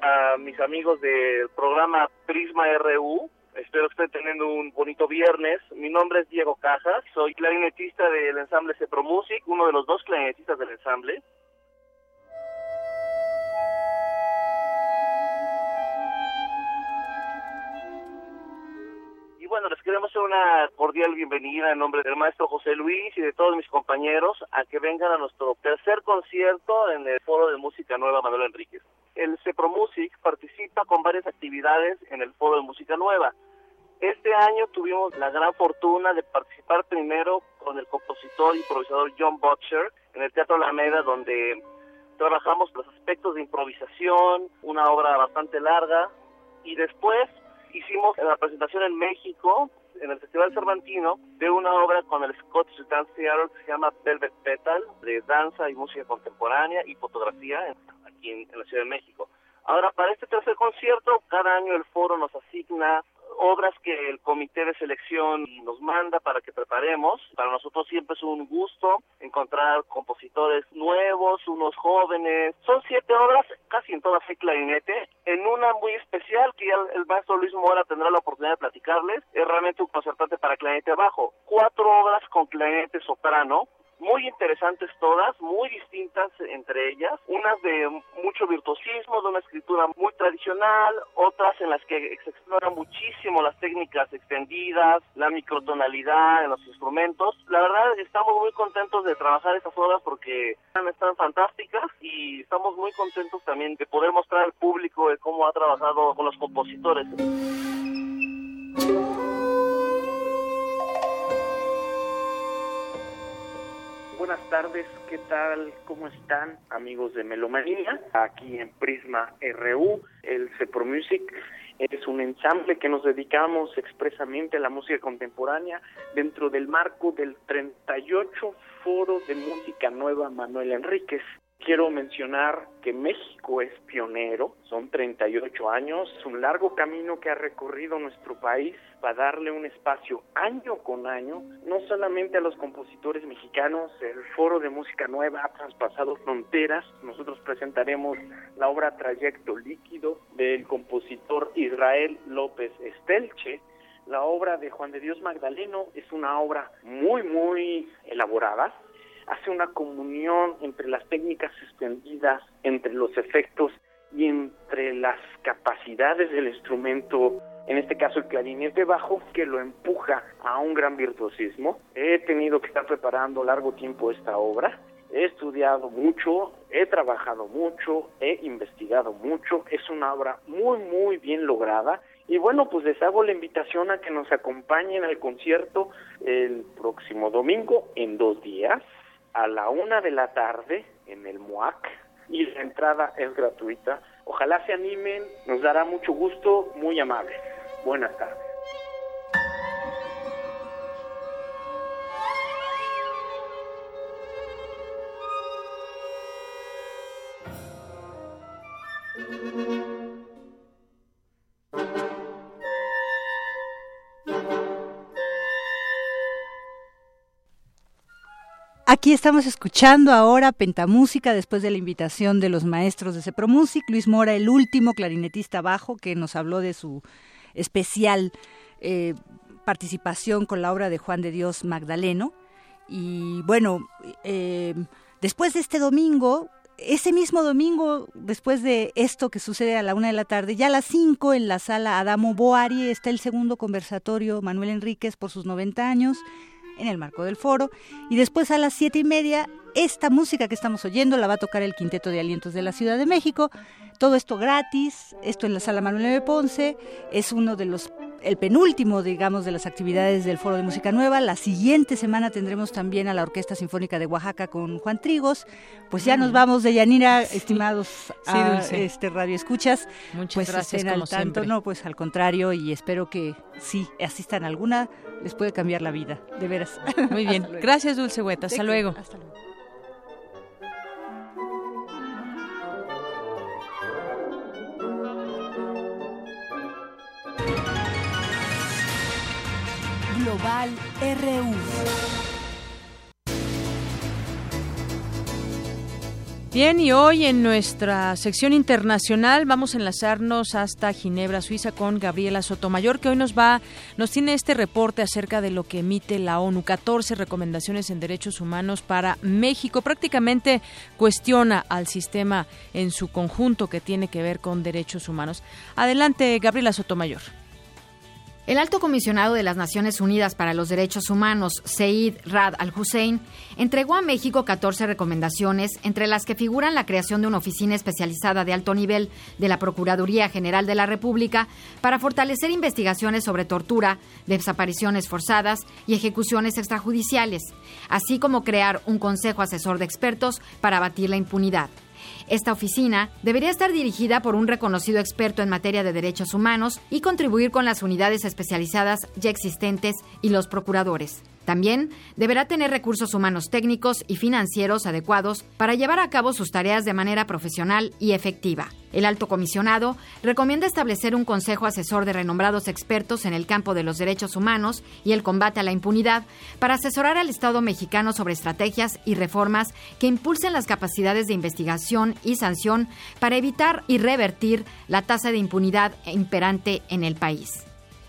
a mis amigos del programa Prisma RU. Espero que estén teniendo un bonito viernes. Mi nombre es Diego Cajas, soy clarinetista del ensamble Cepro Music, uno de los dos clarinetistas del ensamble. Y bueno, les queremos hacer una cordial bienvenida en nombre del maestro José Luis y de todos mis compañeros a que vengan a nuestro tercer concierto en el Foro de Música Nueva Manuel Enríquez. El Cepro Music participa con varias actividades en el Foro de Música Nueva. Este año tuvimos la gran fortuna de participar primero con el compositor y improvisador John Butcher en el Teatro Alameda, donde trabajamos los aspectos de improvisación, una obra bastante larga, y después hicimos la presentación en México, en el Festival Cervantino, de una obra con el Scottish Dance Theatre que se llama Velvet Petal, de danza y música contemporánea y fotografía aquí en, en la Ciudad de México. Ahora, para este tercer concierto, cada año el foro nos asigna obras que el comité de selección nos manda para que preparemos. Para nosotros siempre es un gusto encontrar compositores nuevos, unos jóvenes. Son siete obras, casi en todas hay clarinete. En una muy especial que ya el maestro Luis Mora tendrá la oportunidad de platicarles, es realmente un concertante para clarinete bajo. Cuatro obras con clarinete soprano, muy interesantes todas, muy distintas entre ellas, unas de mucho virtuosismo, de una escritura muy tradicional, otras en las que se exploran muchísimo las técnicas extendidas, la microtonalidad en los instrumentos. La verdad estamos muy contentos de trabajar estas obras porque están fantásticas y estamos muy contentos también de poder mostrar al público cómo ha trabajado con los compositores. Buenas tardes, ¿qué tal? ¿Cómo están amigos de Melomanía? Aquí en Prisma RU, el Cepro Music es un ensamble que nos dedicamos expresamente a la música contemporánea dentro del marco del 38 Foro de Música Nueva Manuel Enríquez. Quiero mencionar que México es pionero, son 38 años, es un largo camino que ha recorrido nuestro país para darle un espacio año con año, no solamente a los compositores mexicanos, el Foro de Música Nueva ha traspasado fronteras, nosotros presentaremos la obra Trayecto Líquido del compositor Israel López Estelche, la obra de Juan de Dios Magdaleno es una obra muy, muy elaborada, hace una comunión entre las técnicas extendidas, entre los efectos y entre las capacidades del instrumento, en este caso el clarinete bajo, que lo empuja a un gran virtuosismo. He tenido que estar preparando largo tiempo esta obra, he estudiado mucho, he trabajado mucho, he investigado mucho, es una obra muy, muy bien lograda. Y bueno, pues les hago la invitación a que nos acompañen al concierto el próximo domingo en dos días a la una de la tarde en el MUAC y la entrada es gratuita. Ojalá se animen, nos dará mucho gusto, muy amable. Buenas tardes. Aquí estamos escuchando ahora Pentamúsica después de la invitación de los maestros de Cepromusic, Luis Mora, el último clarinetista bajo que nos habló de su especial eh, participación con la obra de Juan de Dios Magdaleno. Y bueno, eh, después de este domingo, ese mismo domingo, después de esto que sucede a la una de la tarde, ya a las cinco en la sala Adamo Boari está el segundo conversatorio Manuel Enríquez por sus 90 años en el marco del foro. Y después a las siete y media, esta música que estamos oyendo la va a tocar el Quinteto de Alientos de la Ciudad de México. Todo esto gratis, esto en la sala Manuel M. Ponce, es uno de los el penúltimo, digamos, de las actividades del Foro de Música Nueva. La siguiente semana tendremos también a la Orquesta Sinfónica de Oaxaca con Juan Trigos. Pues ya nos vamos de Yanira, estimados sí, este Radio Escuchas. Muchas pues gracias, al tanto, siempre. no, pues al contrario, y espero que sí asistan a alguna, les puede cambiar la vida, de veras. Muy bien. gracias, Dulce Hueta. Hasta luego. Hasta luego. Global. Bien, y hoy en nuestra sección internacional vamos a enlazarnos hasta Ginebra, Suiza, con Gabriela Sotomayor, que hoy nos va, nos tiene este reporte acerca de lo que emite la ONU, 14 recomendaciones en derechos humanos para México. Prácticamente cuestiona al sistema en su conjunto que tiene que ver con derechos humanos. Adelante, Gabriela Sotomayor. El alto comisionado de las Naciones Unidas para los Derechos Humanos, Seid Rad al-Hussein, entregó a México 14 recomendaciones, entre las que figuran la creación de una oficina especializada de alto nivel de la Procuraduría General de la República para fortalecer investigaciones sobre tortura, desapariciones forzadas y ejecuciones extrajudiciales, así como crear un consejo asesor de expertos para abatir la impunidad. Esta oficina debería estar dirigida por un reconocido experto en materia de derechos humanos y contribuir con las unidades especializadas ya existentes y los procuradores. También deberá tener recursos humanos técnicos y financieros adecuados para llevar a cabo sus tareas de manera profesional y efectiva. El alto comisionado recomienda establecer un consejo asesor de renombrados expertos en el campo de los derechos humanos y el combate a la impunidad para asesorar al Estado mexicano sobre estrategias y reformas que impulsen las capacidades de investigación y sanción para evitar y revertir la tasa de impunidad imperante en el país.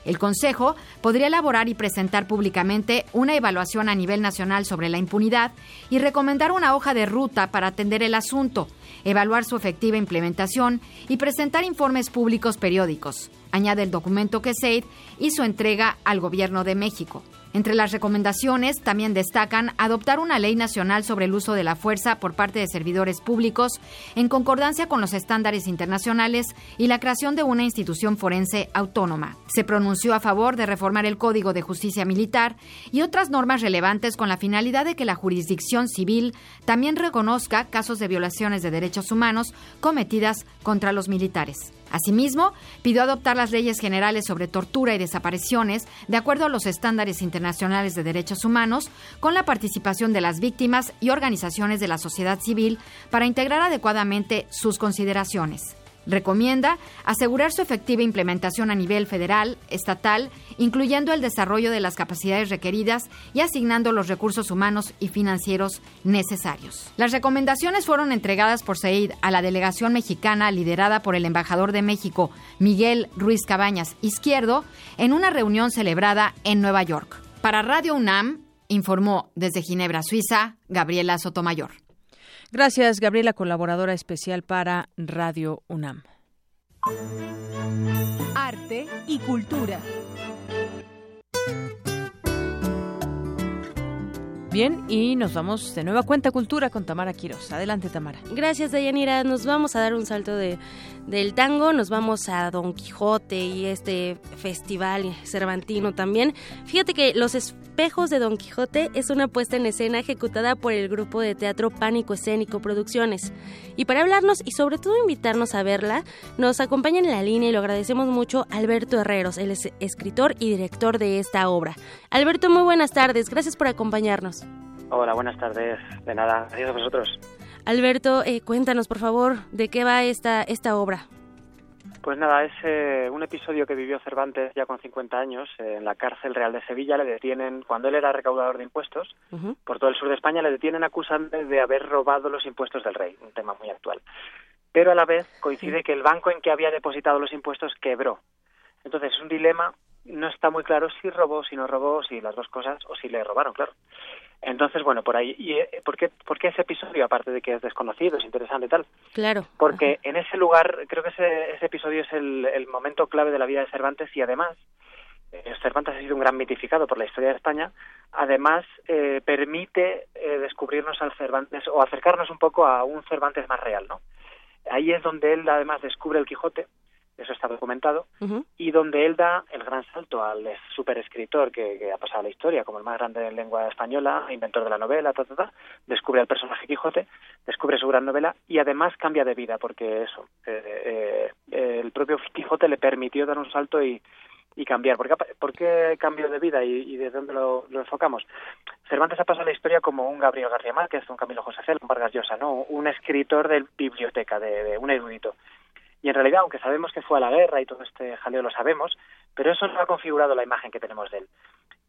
El Consejo podría elaborar y presentar públicamente una evaluación a nivel nacional sobre la impunidad y recomendar una hoja de ruta para atender el asunto, evaluar su efectiva implementación y presentar informes públicos periódicos. Añade el documento que SAID hizo entrega al Gobierno de México. Entre las recomendaciones también destacan adoptar una ley nacional sobre el uso de la fuerza por parte de servidores públicos en concordancia con los estándares internacionales y la creación de una institución forense autónoma. Se pronunció a favor de reformar el Código de Justicia Militar y otras normas relevantes con la finalidad de que la jurisdicción civil también reconozca casos de violaciones de derechos humanos cometidas contra los militares. Asimismo, pidió adoptar las leyes generales sobre tortura y desapariciones de acuerdo a los estándares internacionales de derechos humanos, con la participación de las víctimas y organizaciones de la sociedad civil para integrar adecuadamente sus consideraciones. Recomienda asegurar su efectiva implementación a nivel federal, estatal, incluyendo el desarrollo de las capacidades requeridas y asignando los recursos humanos y financieros necesarios. Las recomendaciones fueron entregadas por SEID a la delegación mexicana liderada por el embajador de México, Miguel Ruiz Cabañas Izquierdo, en una reunión celebrada en Nueva York. Para Radio UNAM, informó desde Ginebra, Suiza, Gabriela Sotomayor. Gracias, Gabriela, colaboradora especial para Radio UNAM. Arte y cultura. Bien, y nos vamos de nueva cuenta cultura con Tamara Quiroz. Adelante, Tamara. Gracias, Dayanira. Nos vamos a dar un salto de, del tango, nos vamos a Don Quijote y este festival cervantino también. Fíjate que Los Espejos de Don Quijote es una puesta en escena ejecutada por el grupo de teatro Pánico Escénico Producciones. Y para hablarnos y sobre todo invitarnos a verla, nos acompaña en la línea y lo agradecemos mucho Alberto Herreros, es escritor y director de esta obra. Alberto, muy buenas tardes, gracias por acompañarnos. Hola, buenas tardes. De nada, adiós a vosotros. Alberto, eh, cuéntanos por favor de qué va esta, esta obra. Pues nada, es eh, un episodio que vivió Cervantes ya con 50 años en la cárcel real de Sevilla. Le detienen, cuando él era recaudador de impuestos, por todo el sur de España, le detienen acusándole de haber robado los impuestos del rey, un tema muy actual. Pero a la vez coincide que el banco en que había depositado los impuestos quebró. Entonces es un dilema, no está muy claro si robó, si no robó, si las dos cosas, o si le robaron, claro. Entonces, bueno, por ahí. ¿Y eh, por qué, por qué ese episodio, aparte de que es desconocido, es interesante y tal? Claro. Porque en ese lugar, creo que ese, ese episodio es el, el momento clave de la vida de Cervantes y además, eh, Cervantes ha sido un gran mitificado por la historia de España, además eh, permite eh, descubrirnos al Cervantes o acercarnos un poco a un Cervantes más real, ¿no? Ahí es donde él además descubre el Quijote, eso está documentado, y donde él da el gran salto al superescritor que, que ha pasado a la historia, como el más grande en lengua española, inventor de la novela, ta, ta, ta, descubre al personaje Quijote, descubre su gran novela y además cambia de vida, porque eso, eh, eh, el propio Quijote le permitió dar un salto y, y cambiar. ¿Por qué, por qué cambio de vida y, y desde dónde lo, lo, enfocamos? Cervantes ha pasado a la historia como un Gabriel García Márquez, un Camilo José Cel, un Vargas Llosa, ¿no? un escritor de biblioteca, de, de un erudito. Y en realidad, aunque sabemos que fue a la guerra y todo este jaleo lo sabemos, pero eso no ha configurado la imagen que tenemos de él.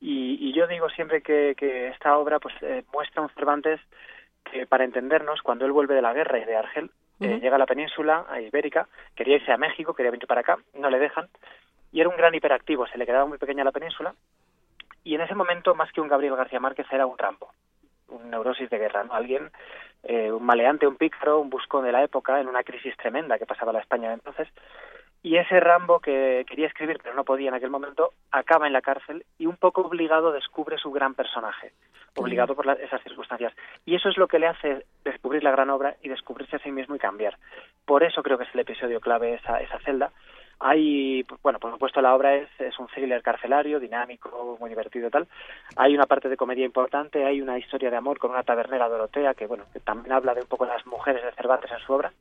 Y, y yo digo siempre que, que esta obra pues eh, muestra un Cervantes que, para entendernos, cuando él vuelve de la guerra y de Argel, uh -huh. eh, llega a la península, a Ibérica, quería irse a México, quería venir para acá, no le dejan, y era un gran hiperactivo, se le quedaba muy pequeña la península, y en ese momento, más que un Gabriel García Márquez, era un Rambo, un neurosis de guerra, ¿no? Alguien eh, un maleante, un pícaro, un buscón de la época, en una crisis tremenda que pasaba la España de entonces. Y ese Rambo que quería escribir pero no podía en aquel momento, acaba en la cárcel y un poco obligado descubre su gran personaje, obligado por la, esas circunstancias. Y eso es lo que le hace descubrir la gran obra y descubrirse a sí mismo y cambiar. Por eso creo que es el episodio clave esa, esa celda. Hay, bueno, por supuesto la obra es, es un thriller carcelario, dinámico, muy divertido y tal. Hay una parte de comedia importante, hay una historia de amor con una tabernera Dorotea que, bueno, que también habla de un poco de las mujeres de Cervantes en su obra.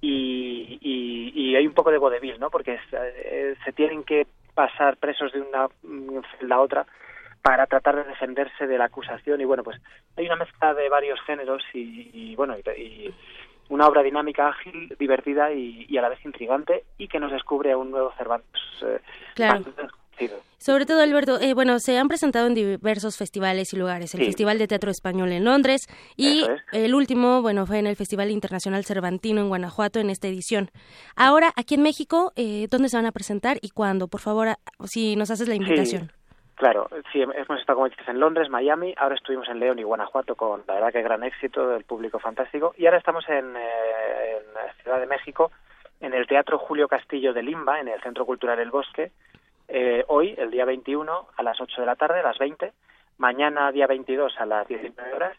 Y, y, y hay un poco de vodevil, ¿no? Porque eh, se tienen que pasar presos de una celda a otra para tratar de defenderse de la acusación y bueno, pues hay una mezcla de varios géneros y, y bueno, y, y una obra dinámica, ágil, divertida y, y, a la vez intrigante y que nos descubre a un nuevo Cervantes. Eh, claro. Sobre todo, Alberto, eh, bueno, se han presentado en diversos festivales y lugares. El sí. Festival de Teatro Español en Londres y es. el último, bueno, fue en el Festival Internacional Cervantino en Guanajuato en esta edición. Ahora, aquí en México, eh, ¿dónde se van a presentar y cuándo? Por favor, si nos haces la invitación. Sí. Claro, sí, hemos estado, como dices, en Londres, Miami, ahora estuvimos en León y Guanajuato con, la verdad, que gran éxito del público fantástico, y ahora estamos en, eh, Ciudad de México, en el Teatro Julio Castillo de Limba, en el Centro Cultural El Bosque, eh, hoy, el día 21, a las 8 de la tarde, a las 20, mañana, día 22, a las 19 horas,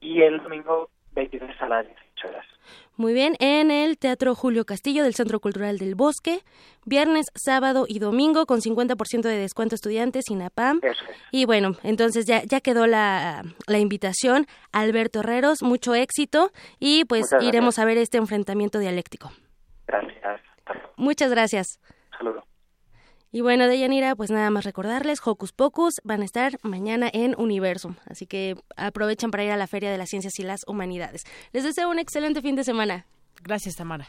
y el domingo 23 a las 18 horas. Muy bien, en el Teatro Julio Castillo del Centro Cultural del Bosque, viernes, sábado y domingo con 50% de descuento estudiantes INAPAM. Eso es. Y bueno, entonces ya, ya quedó la, la invitación. Alberto Herreros, mucho éxito y pues iremos a ver este enfrentamiento dialéctico. Gracias. Muchas gracias. Saludos. Y bueno, Deyanira, pues nada más recordarles, Hocus Pocus van a estar mañana en Universum, así que aprovechen para ir a la Feria de las Ciencias y las Humanidades. Les deseo un excelente fin de semana. Gracias, Tamara.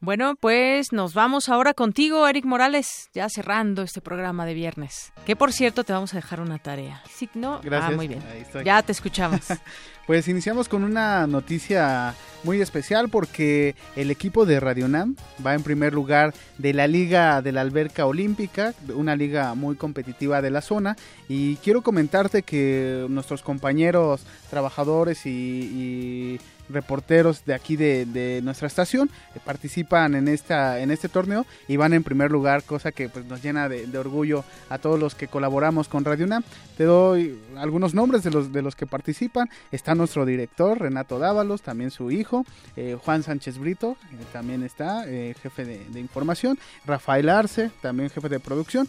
Bueno, pues nos vamos ahora contigo, Eric Morales, ya cerrando este programa de viernes. Que por cierto te vamos a dejar una tarea. Sí, no, Gracias. Ah, muy bien. Ya te escuchamos. pues iniciamos con una noticia muy especial porque el equipo de Radionam va en primer lugar de la Liga de la Alberca Olímpica, una liga muy competitiva de la zona. Y quiero comentarte que nuestros compañeros trabajadores y, y reporteros de aquí de, nuestra estación eh, participan en esta en este torneo y van en primer lugar cosa que pues nos llena de, orgullo a todos los que colaboramos con Radio UNAM te doy algunos nombres de los de los que participan. Está nuestro director Renato Dávalos también su hijo eh, Juan Sánchez Brito eh, también está jefe de, información. Rafael Arce también jefe de producción.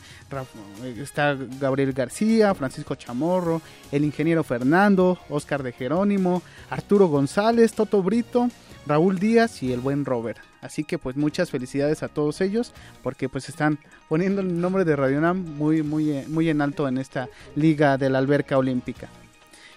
Está Gabriel García Francisco Chamorro el ingeniero Fernando Oscar de Jerónimo Arturo González Toto Brito, Raúl Díaz y el buen Robert. Así que pues muchas felicidades a todos ellos porque pues están poniendo el nombre de Radionam muy muy muy en alto en esta liga de la alberca olímpica.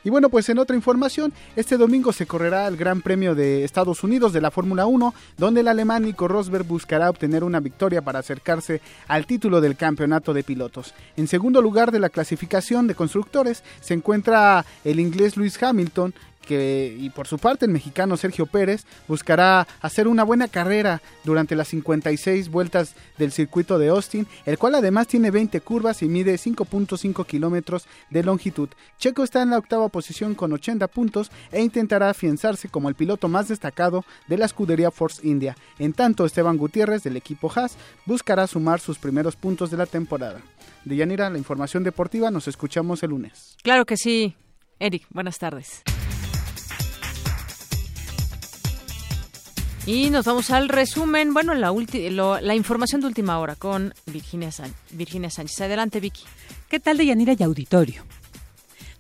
Y bueno, pues en otra información, este domingo se correrá el Gran Premio de Estados Unidos de la Fórmula 1, donde el alemán Nico Rosberg buscará obtener una victoria para acercarse al título del campeonato de pilotos. En segundo lugar de la clasificación de constructores se encuentra el inglés Lewis Hamilton, y por su parte el mexicano Sergio Pérez buscará hacer una buena carrera durante las 56 vueltas del circuito de Austin, el cual además tiene 20 curvas y mide 5.5 kilómetros de longitud. Checo está en la octava posición con 80 puntos e intentará afianzarse como el piloto más destacado de la escudería Force India. En tanto, Esteban Gutiérrez del equipo Haas buscará sumar sus primeros puntos de la temporada. De Yanira, la información deportiva, nos escuchamos el lunes. Claro que sí. Eric, buenas tardes. Y nos vamos al resumen, bueno, la, la información de última hora con Virginia, Virginia Sánchez. Adelante, Vicky. ¿Qué tal de Yanira y Auditorio?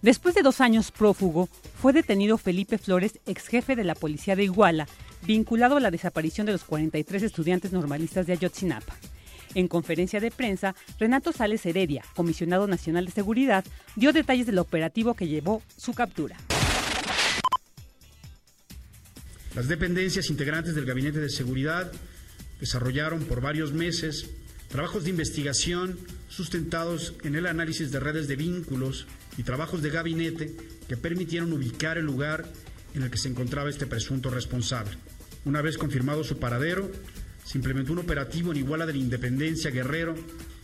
Después de dos años prófugo, fue detenido Felipe Flores, ex jefe de la policía de Iguala, vinculado a la desaparición de los 43 estudiantes normalistas de Ayotzinapa. En conferencia de prensa, Renato Sales Heredia, comisionado nacional de seguridad, dio detalles del operativo que llevó su captura. Las dependencias integrantes del Gabinete de Seguridad desarrollaron por varios meses trabajos de investigación sustentados en el análisis de redes de vínculos y trabajos de gabinete que permitieron ubicar el lugar en el que se encontraba este presunto responsable. Una vez confirmado su paradero, se implementó un operativo en Iguala de la Independencia Guerrero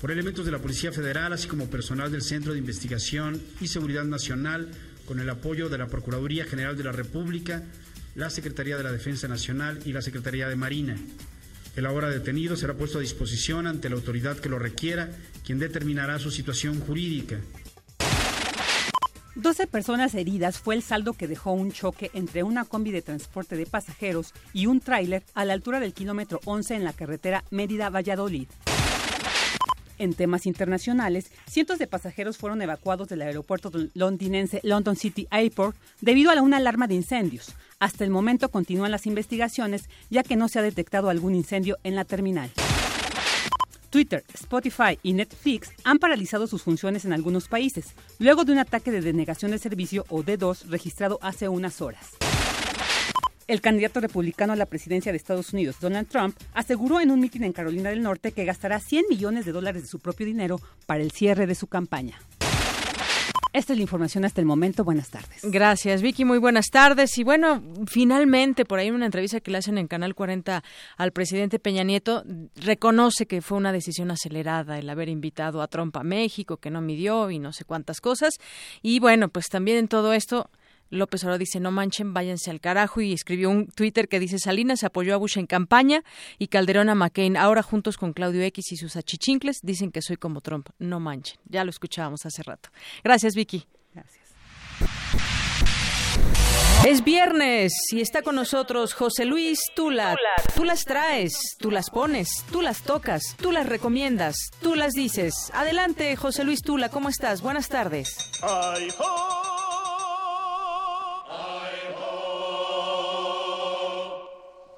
por elementos de la Policía Federal, así como personal del Centro de Investigación y Seguridad Nacional, con el apoyo de la Procuraduría General de la República, la Secretaría de la Defensa Nacional y la Secretaría de Marina. El ahora detenido será puesto a disposición ante la autoridad que lo requiera, quien determinará su situación jurídica. 12 personas heridas fue el saldo que dejó un choque entre una combi de transporte de pasajeros y un tráiler a la altura del kilómetro 11 en la carretera Mérida-Valladolid. En temas internacionales, cientos de pasajeros fueron evacuados del aeropuerto londinense London City Airport debido a una alarma de incendios. Hasta el momento continúan las investigaciones ya que no se ha detectado algún incendio en la terminal. Twitter, Spotify y Netflix han paralizado sus funciones en algunos países, luego de un ataque de denegación de servicio o D2 registrado hace unas horas. El candidato republicano a la presidencia de Estados Unidos, Donald Trump, aseguró en un mitin en Carolina del Norte que gastará 100 millones de dólares de su propio dinero para el cierre de su campaña. Esta es la información hasta el momento. Buenas tardes. Gracias, Vicky. Muy buenas tardes. Y bueno, finalmente, por ahí en una entrevista que le hacen en Canal 40 al presidente Peña Nieto, reconoce que fue una decisión acelerada el haber invitado a Trump a México, que no midió y no sé cuántas cosas. Y bueno, pues también en todo esto López ahora dice no manchen, váyanse al carajo y escribió un Twitter que dice Salinas apoyó a Bush en campaña y Calderón a McCain. Ahora juntos con Claudio X y sus achichincles dicen que soy como Trump. No manchen. Ya lo escuchábamos hace rato. Gracias, Vicky. Gracias. Es viernes y está con nosotros José Luis Tula. Tú las traes, tú las pones, tú las tocas, tú las recomiendas, tú las dices. Adelante, José Luis Tula, ¿cómo estás? Buenas tardes.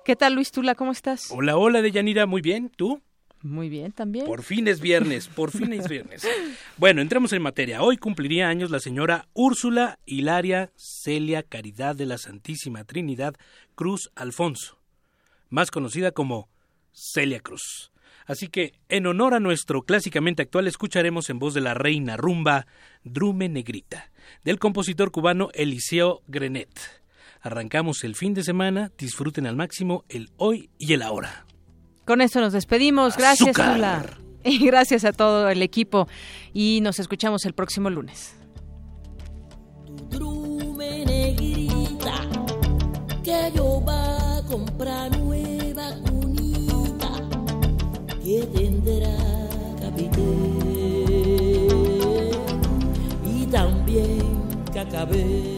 ¿Qué tal, Luis Tula? ¿Cómo estás? Hola, hola, Deyanira. Muy bien. ¿Tú? Muy bien, también. Por fin es viernes, por fin es viernes. bueno, entremos en materia. Hoy cumpliría años la señora Úrsula Hilaria Celia Caridad de la Santísima Trinidad Cruz Alfonso, más conocida como Celia Cruz. Así que, en honor a nuestro clásicamente actual, escucharemos en voz de la reina rumba Drume Negrita, del compositor cubano Eliseo Grenet. Arrancamos el fin de semana, disfruten al máximo el hoy y el ahora. Con esto nos despedimos. Gracias, Tula. Y gracias a todo el equipo. Y nos escuchamos el próximo lunes. que yo va a comprar nueva cunita que tendrá capité y también cacabé.